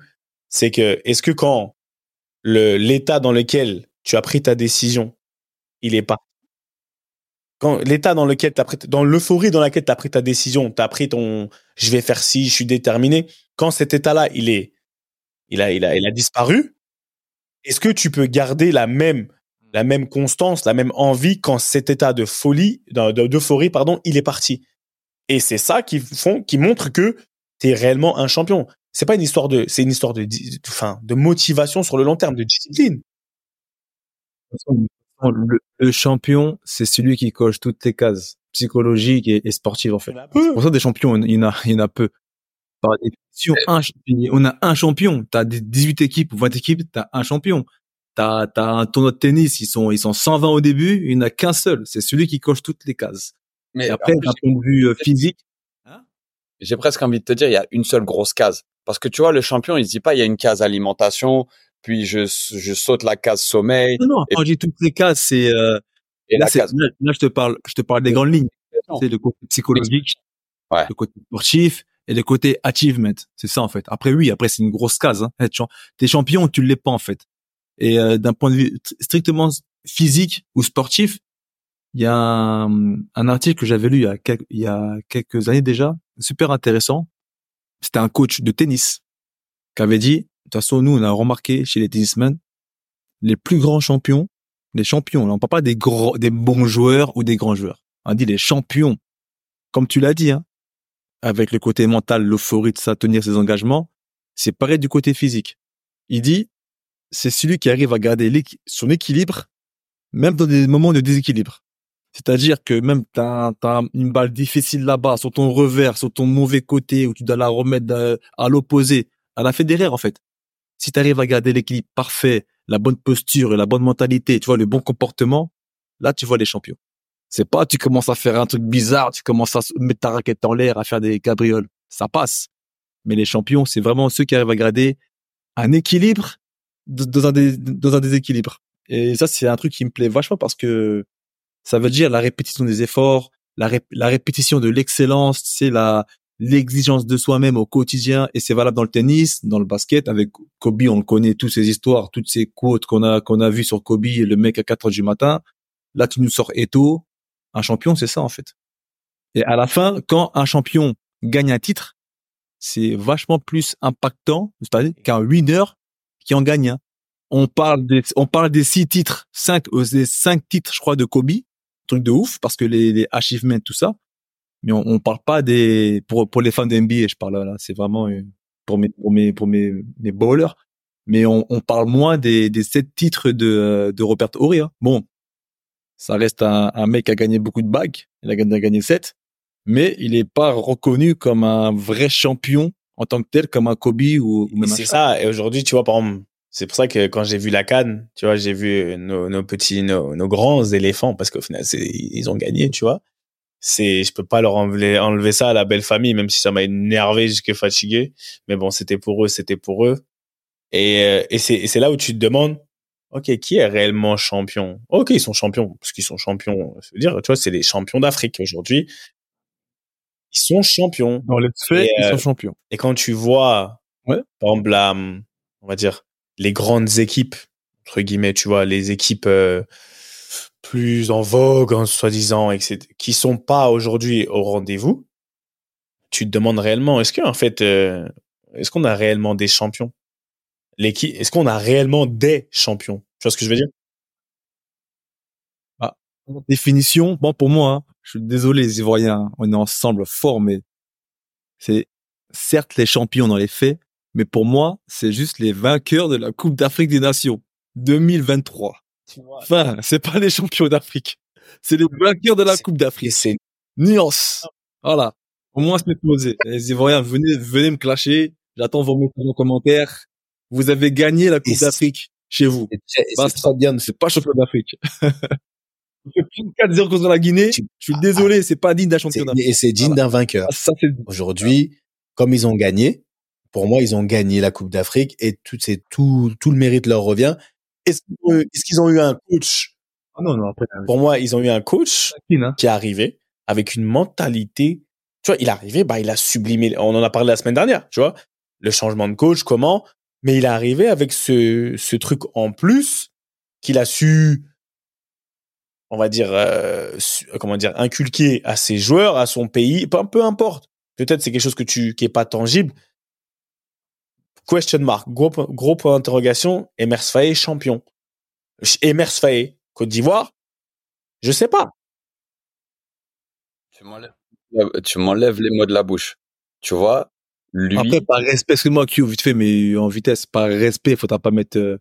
c'est que, est-ce que quand le, l'état dans lequel tu as pris ta décision, il est pas, l'état dans lequel tu as pris, dans l'euphorie dans laquelle tu as pris ta décision, tu as pris ton, je vais faire ci, je suis déterminé, quand cet état-là, il est, il a, il a, il a disparu, est-ce que tu peux garder la même la même constance, la même envie quand cet état de folie, d'euphorie, pardon, il est parti? Et c'est ça qui font, qui montre que tu es réellement un champion. C'est pas une histoire de, c'est une histoire de, enfin, de motivation sur le long terme, de discipline. Le, champion, c'est celui qui coche toutes les cases psychologiques et, sportives en fait. C'est pour ça des champions, il y en a, il y en a peu. Par définition, un, on a un champion. T'as des 18 équipes ou 20 équipes, t'as un champion. T'as, t'as un tournoi de tennis, ils sont, ils sont 120 au début, il n'y en a qu'un seul. C'est celui qui coche toutes les cases. Mais Et après, d'un point de vue euh, physique, j'ai presque envie de te dire, il y a une seule grosse case. Parce que tu vois, le champion, il se dit pas, il y a une case alimentation, puis je, je saute la case sommeil, non, non, quand dis toutes les cases, c'est, euh, et là, case. là, là, je te parle, je te parle des grandes lignes. C'est le côté psychologique, Ouais. le côté sportif et le côté achievement. C'est ça, en fait. Après, oui, après, c'est une grosse case, hein. T'es champion, tu l'es pas, en fait. Et, euh, d'un point de vue tr- strictement physique ou sportif, il y a un, un article que j'avais lu il y a quelques, il y a quelques années déjà, super intéressant. C'était un coach de tennis qui avait dit, toute façon, nous, on a remarqué chez les tennismen, les plus grands champions, les champions, là, on parle pas des gros, des bons joueurs ou des grands joueurs. On dit les champions. Comme tu l'as dit, hein, avec le côté mental, l'euphorie de ça, tenir ses engagements, c'est pareil du côté physique. Il dit, c'est celui qui arrive à garder son équilibre, même dans des moments de déséquilibre. C'est-à-dire que même t'as, t'as une balle difficile là-bas, sur ton revers, sur ton mauvais côté, où tu dois la remettre euh, à l'opposé, à la fédéraire, en fait. Si tu arrives à garder l'équilibre parfait, la bonne posture et la bonne mentalité, tu vois, le bon comportement, là, tu vois les champions. C'est pas, tu commences à faire un truc bizarre, tu commences à mettre ta raquette en l'air, à faire des cabrioles. Ça passe. Mais les champions, c'est vraiment ceux qui arrivent à garder un équilibre dans un, déséquilibre. Et ça, c'est un truc qui me plaît vachement parce que ça veut dire la répétition des efforts, la, la répétition de l'excellence, c'est la l'exigence de soi-même au quotidien et c'est valable dans le tennis, dans le basket avec Kobe, on le connaît toutes ces histoires, toutes ces quotes qu'on a qu'on a vues sur Kobe, le mec à 4 heures du matin. Là, tu nous sors Eto, un champion, c'est ça en fait. Et à la fin, quand un champion gagne un titre, c'est vachement plus impactant, qu'un winner qui en gagne un. On parle des, on parle des six titres, cinq, euh, cinq titres, je crois, de Kobe, truc de ouf, parce que les, les achievements, tout ça. Mais on, on parle pas des, pour, pour les fans de NBA, je parle là, c'est vraiment euh, pour mes, pour mes, pour mes, mes bowlers. Mais on, on parle moins des, des sept titres de, euh, de Robert Horry. hein. Bon, ça reste un, un mec qui a gagné beaucoup de bagues. Il a gagné, gagné sept, mais il est pas reconnu comme un vrai champion en tant que tel, comme un Kobe ou, ou c'est ça. Et aujourd'hui, tu vois, par exemple, c'est pour ça que quand j'ai vu la canne, tu vois, j'ai vu nos, nos petits, nos, nos grands éléphants, parce qu'au final, c'est, ils ont gagné, tu vois. C'est, je peux pas leur enlever, enlever ça à la belle famille, même si ça m'a énervé jusqu'à fatigué. Mais bon, c'était pour eux, c'était pour eux. Et, euh, et c'est, là où tu te demandes, OK, qui est réellement champion? OK, ils sont champions, parce qu'ils sont champions. Je veux dire, tu vois, c'est les champions d'Afrique aujourd'hui. Ils sont champions. Dans les faits, Et, ils euh, sont champions. Et quand tu vois, Ouais. par exemple, la, on va dire, les grandes équipes, entre guillemets, tu vois, les équipes euh, plus en vogue, en soi-disant, etc., qui sont pas aujourd'hui au rendez-vous, tu te demandes réellement, est-ce qu'en fait, euh, est-ce qu'on a réellement des champions? L'équipe, est-ce qu'on a réellement des champions? Tu vois ce que je veux dire? Définition, bon, pour moi, hein, je suis désolé, les Ivoiriens, on est ensemble fort, mais c'est certes les champions dans les faits, mais pour moi, c'est juste les vainqueurs de la Coupe d'Afrique des Nations 2023. Enfin, c'est pas les champions d'Afrique. C'est les vainqueurs de la Coupe d'Afrique. c'est Nuance. Voilà. Au moins, se poser. Les Ivoiriens, venez, venez me clasher. J'attends vos messages en commentaire. Vous avez gagné la Coupe d'Afrique chez vous. C'est pas champion d'Afrique. Vous faites 4-0 contre la Guinée. Tu- Je suis désolé, c'est pas digne d'un C'est- champion d'Afrique. Et c'est digne d'un vainqueur. Ah, Aujourd'hui, comme ils ont gagné, pour moi, ils ont gagné la Coupe d'Afrique et tout, c'est tout, tout le mérite leur revient. Est-ce qu'ils ont eu- est-ce qu'ils ont eu un coach? Ah non, non, après, Pour moi, ils ont eu un coach hein. qui est arrivé avec une mentalité. Tu vois, il est arrivé, bah, il a sublimé. On en a parlé la semaine dernière, tu vois. Le changement de coach, comment. Mais il est arrivé avec ce, ce truc en plus qu'il a su, on va dire, euh, su- comment dire, inculquer à ses joueurs, à son pays, peu, peu importe. Peut-être c'est quelque chose que tu, qui est pas tangible. Question mark, gros, point- gros point d'interrogation. Emers Faé, champion. Emers Faé, Côte d'Ivoire, je sais pas. Tu m'enlèves, tu m'enlèves les mots de la bouche. Tu vois, lui, Après, par respect, excuse-moi, Q, vite fait, mais en vitesse, par respect, faudra pas mettre euh,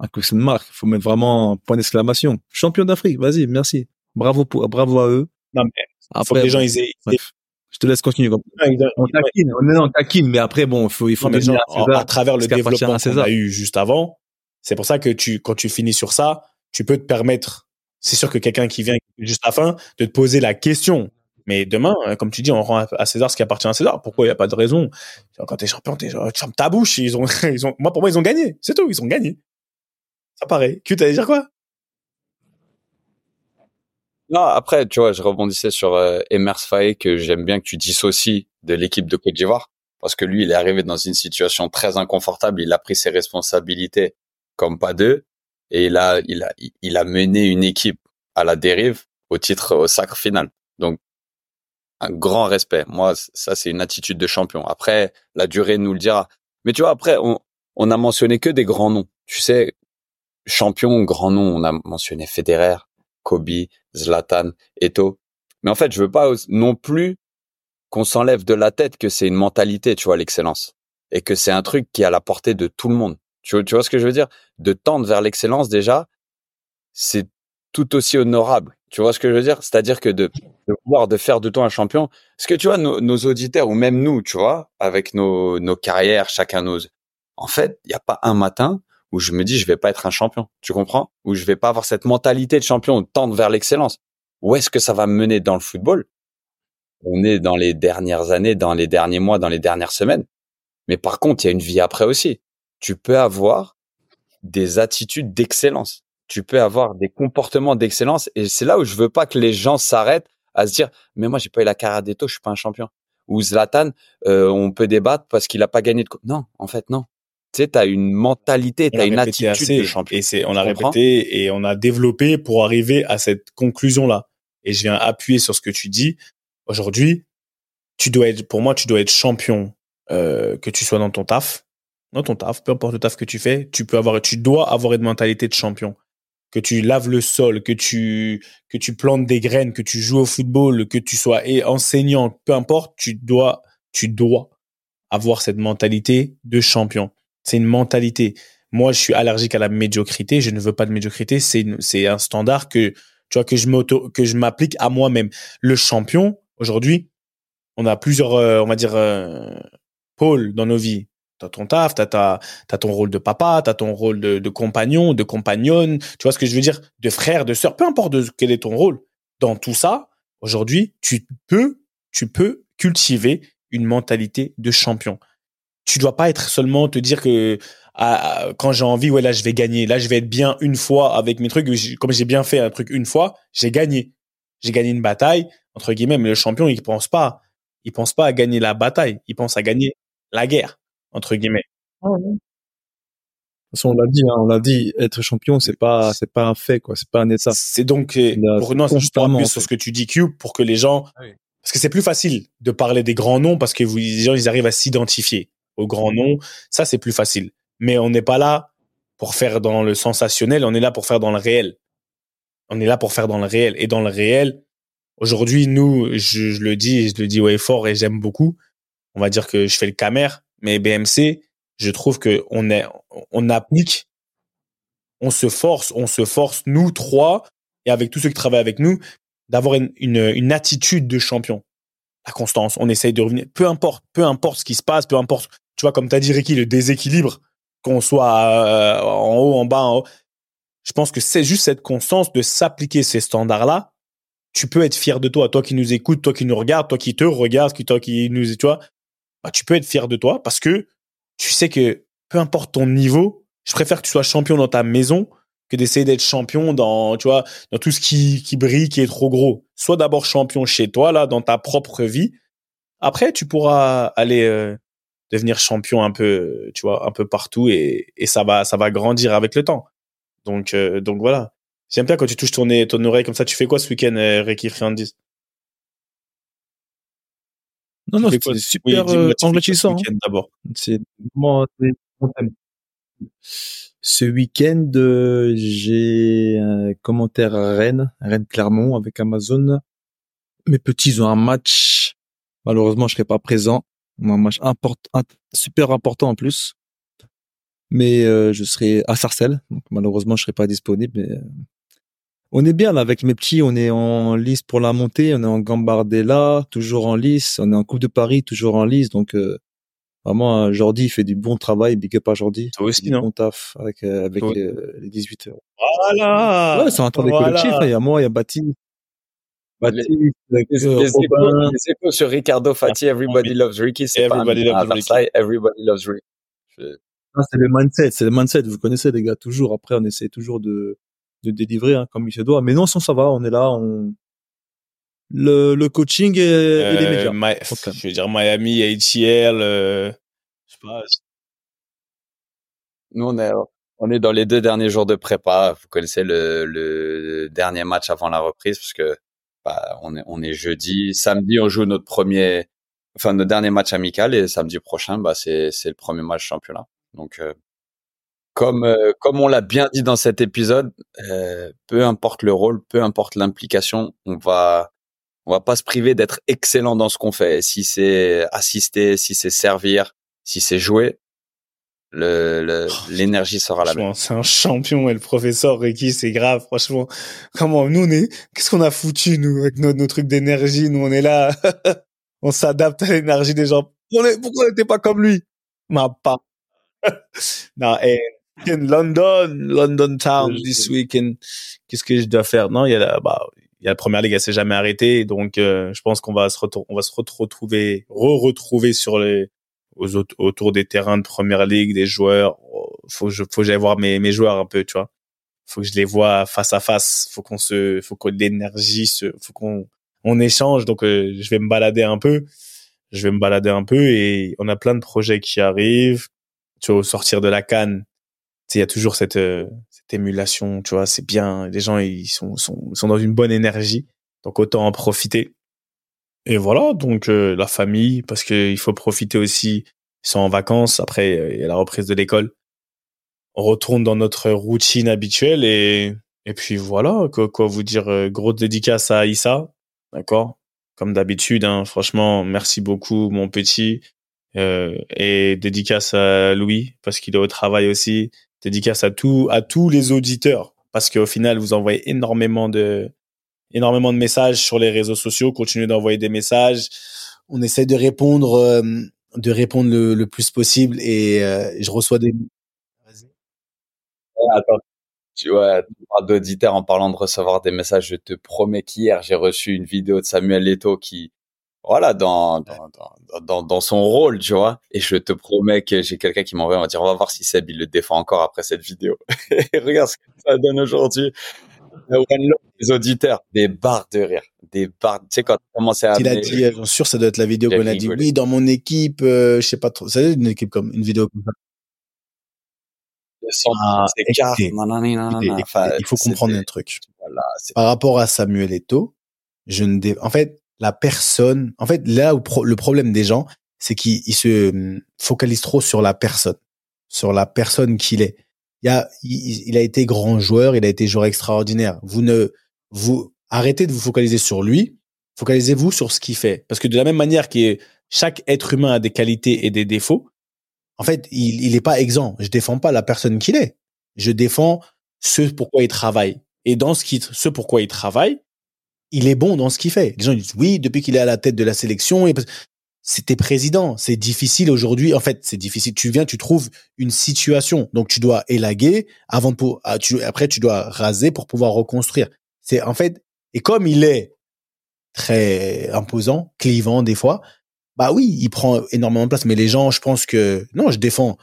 un question de marque. Faut mettre vraiment un point d'exclamation. Champion d'Afrique, vas-y, merci. Bravo pour, bravo à eux. Non, mais faut Après, que les gens ils aient, ils aient- bref. Je te laisse continuer. On taquine, on taquine, mais après, bon, faut, il faut Non, genre, à César à travers le développement qu'on a eu juste avant, c'est pour ça que tu, quand tu finis sur ça, tu peux te permettre, c'est sûr que quelqu'un qui vient juste à la fin, de te poser la question. Mais demain, euh, comme tu dis, on rend à- César ce qui appartient à César. Pourquoi il n'y a pas de raison? Quand t'es champion, t'es, tu fermes ta bouche. Ils ont, ils ont, moi, pour moi, ils ont gagné. C'est tout, ils ont gagné. Ça paraît. Q, t'allais dire quoi? Non, après, tu vois, je rebondissais sur euh, Emers Faé que j'aime bien que tu dissocies de l'équipe de Côte d'Ivoire parce que lui, il est arrivé dans une situation très inconfortable. Il a pris ses responsabilités comme pas deux et il a, il a, il a mené une équipe à la dérive au titre, au sacre final. Donc, un grand respect. Moi, ça, c'est une attitude de champion. Après, la durée nous le dira. Mais tu vois, après, on, on a mentionné que des grands noms. Tu sais, champion, grand nom, on a mentionné Federer, Kobe, Zlatan, Eto. Mais en fait, je veux pas non plus qu'on s'enlève de la tête que c'est une mentalité, tu vois, l'excellence. Et que c'est un truc qui est à la portée de tout le monde. Tu, vois- ce que je veux dire? De tendre vers l'excellence, déjà, c'est tout aussi honorable. Tu vois ce que je veux dire? C'est-à-dire que de, de de faire de toi un champion. Parce que tu vois, nos, nos auditeurs, ou même nous, tu vois, avec nos, nos carrières, chacun nos, en fait, il n'y a pas un matin où je me dis, je vais pas être un champion. Tu comprends? Où je vais pas avoir cette mentalité de champion, tendre vers l'excellence. Où est-ce que ça va me mener dans le football? On est dans les dernières années, dans les derniers mois, dans les dernières semaines. Mais par contre, il y a une vie après aussi. Tu peux avoir des attitudes d'excellence. Tu peux avoir des comportements d'excellence. Et c'est là où je veux pas que les gens s'arrêtent à se dire, mais moi, j'ai pas eu la carrière d'Eto, je suis pas un champion. Ou Zlatan, euh, on peut débattre parce qu'il a pas gagné de... Non, en fait, non. Tu sais, t'as une mentalité, t'as l'a une attitude assez, de champion. Et c'est, on Tu comprends répété et on a développé pour arriver à cette conclusion-là. Et je viens appuyer sur ce que tu dis. Aujourd'hui, tu dois être, pour moi, tu dois être champion, euh, que tu sois dans ton taf, dans ton taf, peu importe le taf que tu fais, tu peux avoir, tu dois avoir une mentalité de champion. Que tu laves le sol, que tu, que tu plantes des graines, que tu joues au football, que tu sois et enseignant, peu importe, tu dois, tu dois avoir cette mentalité de champion. C'est une mentalité. Moi, je suis allergique à la médiocrité. Je ne veux pas de médiocrité. C'est un standard que tu vois que je m'auto que je m'applique à moi-même. Le champion aujourd'hui, on a plusieurs, euh, on va dire, euh, pôles dans nos vies. T'as ton taf, t'as ta, t'as ton rôle de papa, t'as ton rôle de, compagnon, de compagnonne. Tu vois ce que je veux dire De frère, de sœur, peu importe quel est ton rôle. Dans tout ça, aujourd'hui, tu peux, tu peux cultiver une mentalité de champion. Tu dois pas être seulement te dire que ah, ah, quand j'ai envie, ouais là je vais gagner, là je vais être bien une fois avec mes trucs. Comme j'ai bien fait un truc une fois, j'ai gagné. J'ai gagné une bataille entre guillemets. Mais le champion, il pense pas, il pense pas à gagner la bataille, il pense à gagner la guerre entre guillemets. De toute façon, on l'a dit, hein, on l'a dit, être champion, c'est pas, c'est pas un fait, quoi, c'est pas un état. C'est donc euh, pour non, c'est juste pour sur ce que tu dis Q pour que les gens Oui. parce que c'est plus facile de parler des grands noms parce que vous, les gens ils arrivent à s'identifier aux grands noms. Ça c'est plus facile. Mais on n'est pas là pour faire dans le sensationnel, on est là pour faire dans le réel. On est là pour faire dans le réel et dans le réel. Aujourd'hui, nous, je, le dis, je le dis ouais fort et j'aime beaucoup. On va dire que je fais le camer, mais BMC, je trouve que on est, on applique, on se force, on se force nous trois et avec tous ceux qui travaillent avec nous d'avoir une, une, une attitude de champion. La constance, on essaye de revenir, peu importe, peu importe ce qui se passe, peu importe, tu vois, comme tu as dit Ricky, le déséquilibre, qu'on soit euh, en haut, en bas, en haut. Je pense que c'est juste cette constance de s'appliquer ces standards-là. Tu peux être fier de toi, toi qui nous écoutes, toi qui nous regardes, toi qui te regardes, toi qui nous, tu vois, bah, tu peux être fier de toi parce que tu sais que peu importe ton niveau, je préfère que tu sois champion dans ta maison que d'essayer d'être champion dans, tu vois, dans tout ce qui, qui brille, qui est trop gros. Sois d'abord champion chez toi, là, dans ta propre vie. Après, tu pourras aller euh, devenir champion un peu, tu vois, un peu partout et, et ça va, ça va grandir avec le temps. Donc, euh, donc voilà. J'aime bien quand tu touches ton, ton oreille comme ça. Tu fais quoi ce week-end, euh, Ricky Friandis Non, non, Tu c'est ce- super oui, euh, enrichissant. hein. week-end d'abord? C'est thème. Ce week-end, euh, j'ai un commentaire à Rennes, Rennes-Clermont avec Amazon. Mes petits ont un match. Malheureusement, je serai pas présent. Un match important, super important en plus. Mais euh, je serai à Sarcelles. Donc, malheureusement, je serai pas disponible. Mais, euh, On est bien là avec mes petits, on est en lice pour la montée, on est en Gambardella, toujours en lice, on est en Coupe de Paris, toujours en lice, donc euh, vraiment euh, Jordi il fait du bon travail, big up à Jordi. Toi aussi, non bon taf avec euh, avec Ouais. les, les 18 heures. Voilà. ouais, c'est un des voilà. collectifs, hein, il y a moi, il y a Baptiste, Baptiste, Les, les échos, Robin. les échos sur Ricardo Fati, Everybody Loves Ricky, c'est pas Everybody à loves Ricky. Everybody Loves Ricky. Je- Ah, c'est le mindset, c'est le mindset, vous connaissez les gars, toujours. Après, on essaie toujours de, de délivrer hein, comme il se doit. Mais non, sans ça va, on est là, on... Le, le coaching et, et les Euh, médias. Je veux dire Miami, ATL, euh, je sais pas. Nous, on est, on est dans les deux derniers jours de prépa. Vous connaissez le, le dernier match avant la reprise parce que bah, on est, jeudi. Samedi, on joue notre premier, enfin, notre dernier match amical et samedi prochain, bah, c'est, le premier match championnat. Donc, euh, comme, euh, comme on l'a bien dit dans cet épisode, euh, peu importe le rôle, peu importe l'implication, on va, on va pas se priver d'être excellent dans ce qu'on fait. Si c'est assister, si c'est servir, si c'est jouer, le, le- l'énergie sera la même. Franchement, c'est un champion et le professeur Ricky, c'est grave, franchement. Comment, nous, on est, qu'est-ce qu'on a foutu, nous, avec nos, nos trucs d'énergie, nous, on est là, on s'adapte à l'énergie des gens. On est, pourquoi on n'était pas comme lui? Ma pas. non, et, in London, London Town, this weekend. Qu'est-ce que je dois faire? Non, il y a la, bah, il y a la première ligue, elle s'est jamais arrêtée, donc, euh, je pense qu'on va se on va se retrouver, re-retrouver sur les, autour des terrains de première ligue, des joueurs. Faut que je, faut que j'aille voir mes, mes joueurs un peu, tu vois. Faut que je les vois face à face. Faut qu'on se, faut de l'énergie, se, faut qu'on, on échange. Donc, euh, je vais me balader un peu. Je vais me balader un peu et on a plein de projets qui arrivent. Tu vois, au sortir de la canne, il y a toujours cette, euh, cette émulation, tu vois, c'est bien. Les gens, ils sont, sont, sont dans une bonne énergie. Donc, autant en profiter. Et voilà, donc euh, la famille, parce qu'il faut profiter aussi. Ils sont en vacances, après euh, il y a la reprise de l'école. On retourne dans notre routine habituelle et et puis voilà, quoi, vous dire, euh, grosse dédicace à Issa, d'accord? Comme d'habitude, hein, franchement, merci beaucoup mon petit. Euh, et dédicace à Louis, parce qu'il est au travail aussi. Dédicace à tout, à tous les auditeurs, parce qu'au final, vous envoyez énormément de, énormément de messages sur les réseaux sociaux. Continuez d'envoyer des messages. On essaie de répondre, euh, de répondre le, plus possible et euh, je reçois des. Vas-y. Tu vois, tu d'auditeurs en parlant de recevoir des messages. Je te promets qu'hier, j'ai reçu une vidéo de Samuel Leto qui, voilà, dans, dans, dans, dans, son rôle, tu vois. Et je te promets que j'ai quelqu'un qui m'envoie, on va dire, on va voir si Seb, il le défend encore après cette vidéo. Regarde ce que ça donne aujourd'hui. Euh, One Love, Les auditeurs, des barres de rire, des barres. Tu sais, quand tu commences à Il a dit, euh, j'en suis sûr, ça doit être la vidéo qu'on a dit. Oui, dans mon équipe, euh, je sais pas trop. Ça doit être une équipe comme une vidéo comme ça. Ah, qui s'écarte, écoutez, nanani, nanana. Écoutez, Enfin, écoutez, il faut comprendre un truc. Voilà, Par rapport à Samuel Eto'o, je ne dé... en fait, la personne, en fait, là où pro- le problème des gens, c'est qu'ils ils se hum, focalisent trop sur la personne, sur la personne qu'il est. A, il, a été grand joueur, il a été joueur extraordinaire. Vous ne, vous arrêtez de vous focaliser sur lui, focalisez-vous sur ce qu'il fait. Parce que de la même manière que chaque être humain a des qualités et des défauts, en fait, il, il est pas exempt. Je défends pas la personne qu'il est. Je défends ce pourquoi il travaille. Et dans ce qui, ce pourquoi il travaille, il est bon dans ce qu'il fait. Les gens disent oui, depuis qu'il est à la tête de la sélection, et- c'était président. C'est difficile aujourd'hui. En fait, c'est difficile. Tu viens, tu trouves une situation. Donc, tu dois élaguer avant de pour, ah, tu, après, tu dois raser pour pouvoir reconstruire. C'est, en fait, et comme il est très imposant, clivant des fois, bah oui, il prend énormément de place. Mais les gens, je pense que, non, je défends,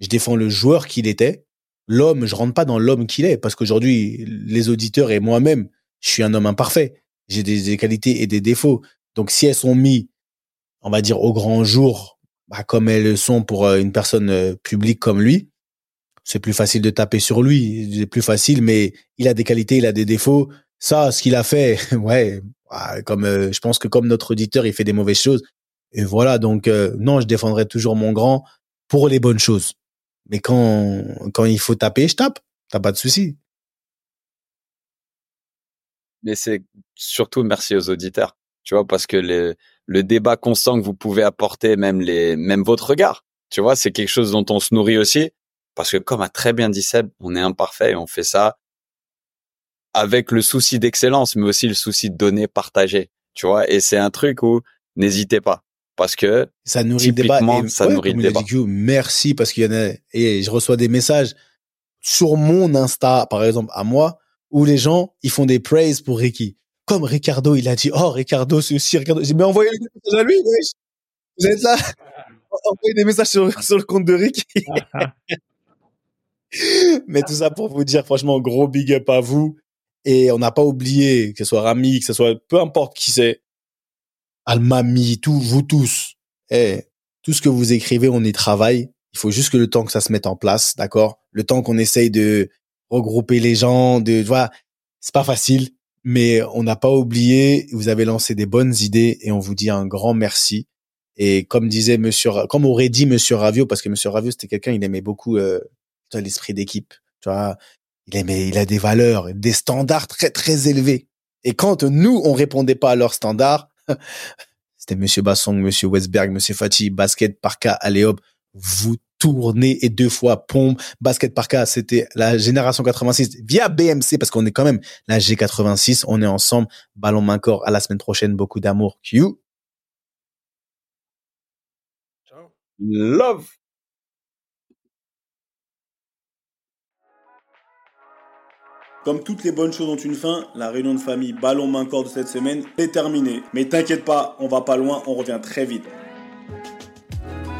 je défends le joueur qu'il était. L'homme, je rentre pas dans l'homme qu'il est parce qu'aujourd'hui, les auditeurs et moi-même, je suis un homme imparfait. J'ai des, des qualités et des défauts. Donc, si elles sont mises, on va dire, au grand jour, bah, comme elles le sont pour euh, une personne euh, publique comme lui, c'est plus facile de taper sur lui. C'est plus facile, mais il a des qualités, il a des défauts. Ça, ce qu'il a fait, ouais, ah, comme euh, je pense que comme notre auditeur, il fait des mauvaises choses. Et voilà, donc non, je défendrai toujours mon grand pour les bonnes choses. Mais quand quand il faut taper, je tape. T'as pas de souci. mais c'est surtout merci aux auditeurs, tu vois, parce que le, le débat constant que vous pouvez apporter, même les, même votre regard, tu vois, c'est quelque chose dont on se nourrit aussi, parce que comme a très bien dit Seb, on est imparfait et on fait ça avec le souci d'excellence, mais aussi le souci de donner, partager. Tu vois, et c'est un truc où n'hésitez pas. Parce que ça nourrit le débat. Et, ça nourrit le débat. Dit, merci parce qu'il y en a et je reçois des messages sur mon Insta par exemple à moi où les gens ils font des praises pour Ricky. Comme Ricardo, il a dit oh Ricardo ceci Ricardo. J'ai mais envoyez des messages à lui. Wesh. Vous êtes là Envoyez des messages sur, le compte de Ricky. mais tout ça pour vous dire franchement gros big up à vous et on n'a pas oublié que ce soit Rami, que ce soit peu importe qui c'est Almami, tout, vous tous, eh, tout ce que vous écrivez, on y travaille. Il faut juste que le temps que ça se mette en place, d'accord? Le temps qu'on essaye de regrouper les gens, de, voilà, c'est pas facile, mais on n'a pas oublié. Vous avez lancé des bonnes idées et on vous dit un grand merci. Et comme disait Monsieur, comme aurait dit Monsieur Ravio, parce que Monsieur Ravio c'était quelqu'un, il aimait beaucoup euh, l'esprit d'équipe. Tu vois, il aimait, il a des valeurs, des standards très très élevés. Et quand nous on répondait pas à leurs standards, C'était Monsieur Bassong, Monsieur Westberg, Monsieur Fati, basket parka, allez hop, vous tournez et deux fois pompe, basket parka, c'était la génération 86 via BMC parce qu'on est quand même la G86, on est ensemble, ballon main corps à la semaine prochaine, beaucoup d'amour, Q. Love. Comme toutes les bonnes choses ont une fin, la réunion de famille ballon main corps de cette semaine est terminée. Mais t'inquiète pas, on va pas loin, on revient très vite.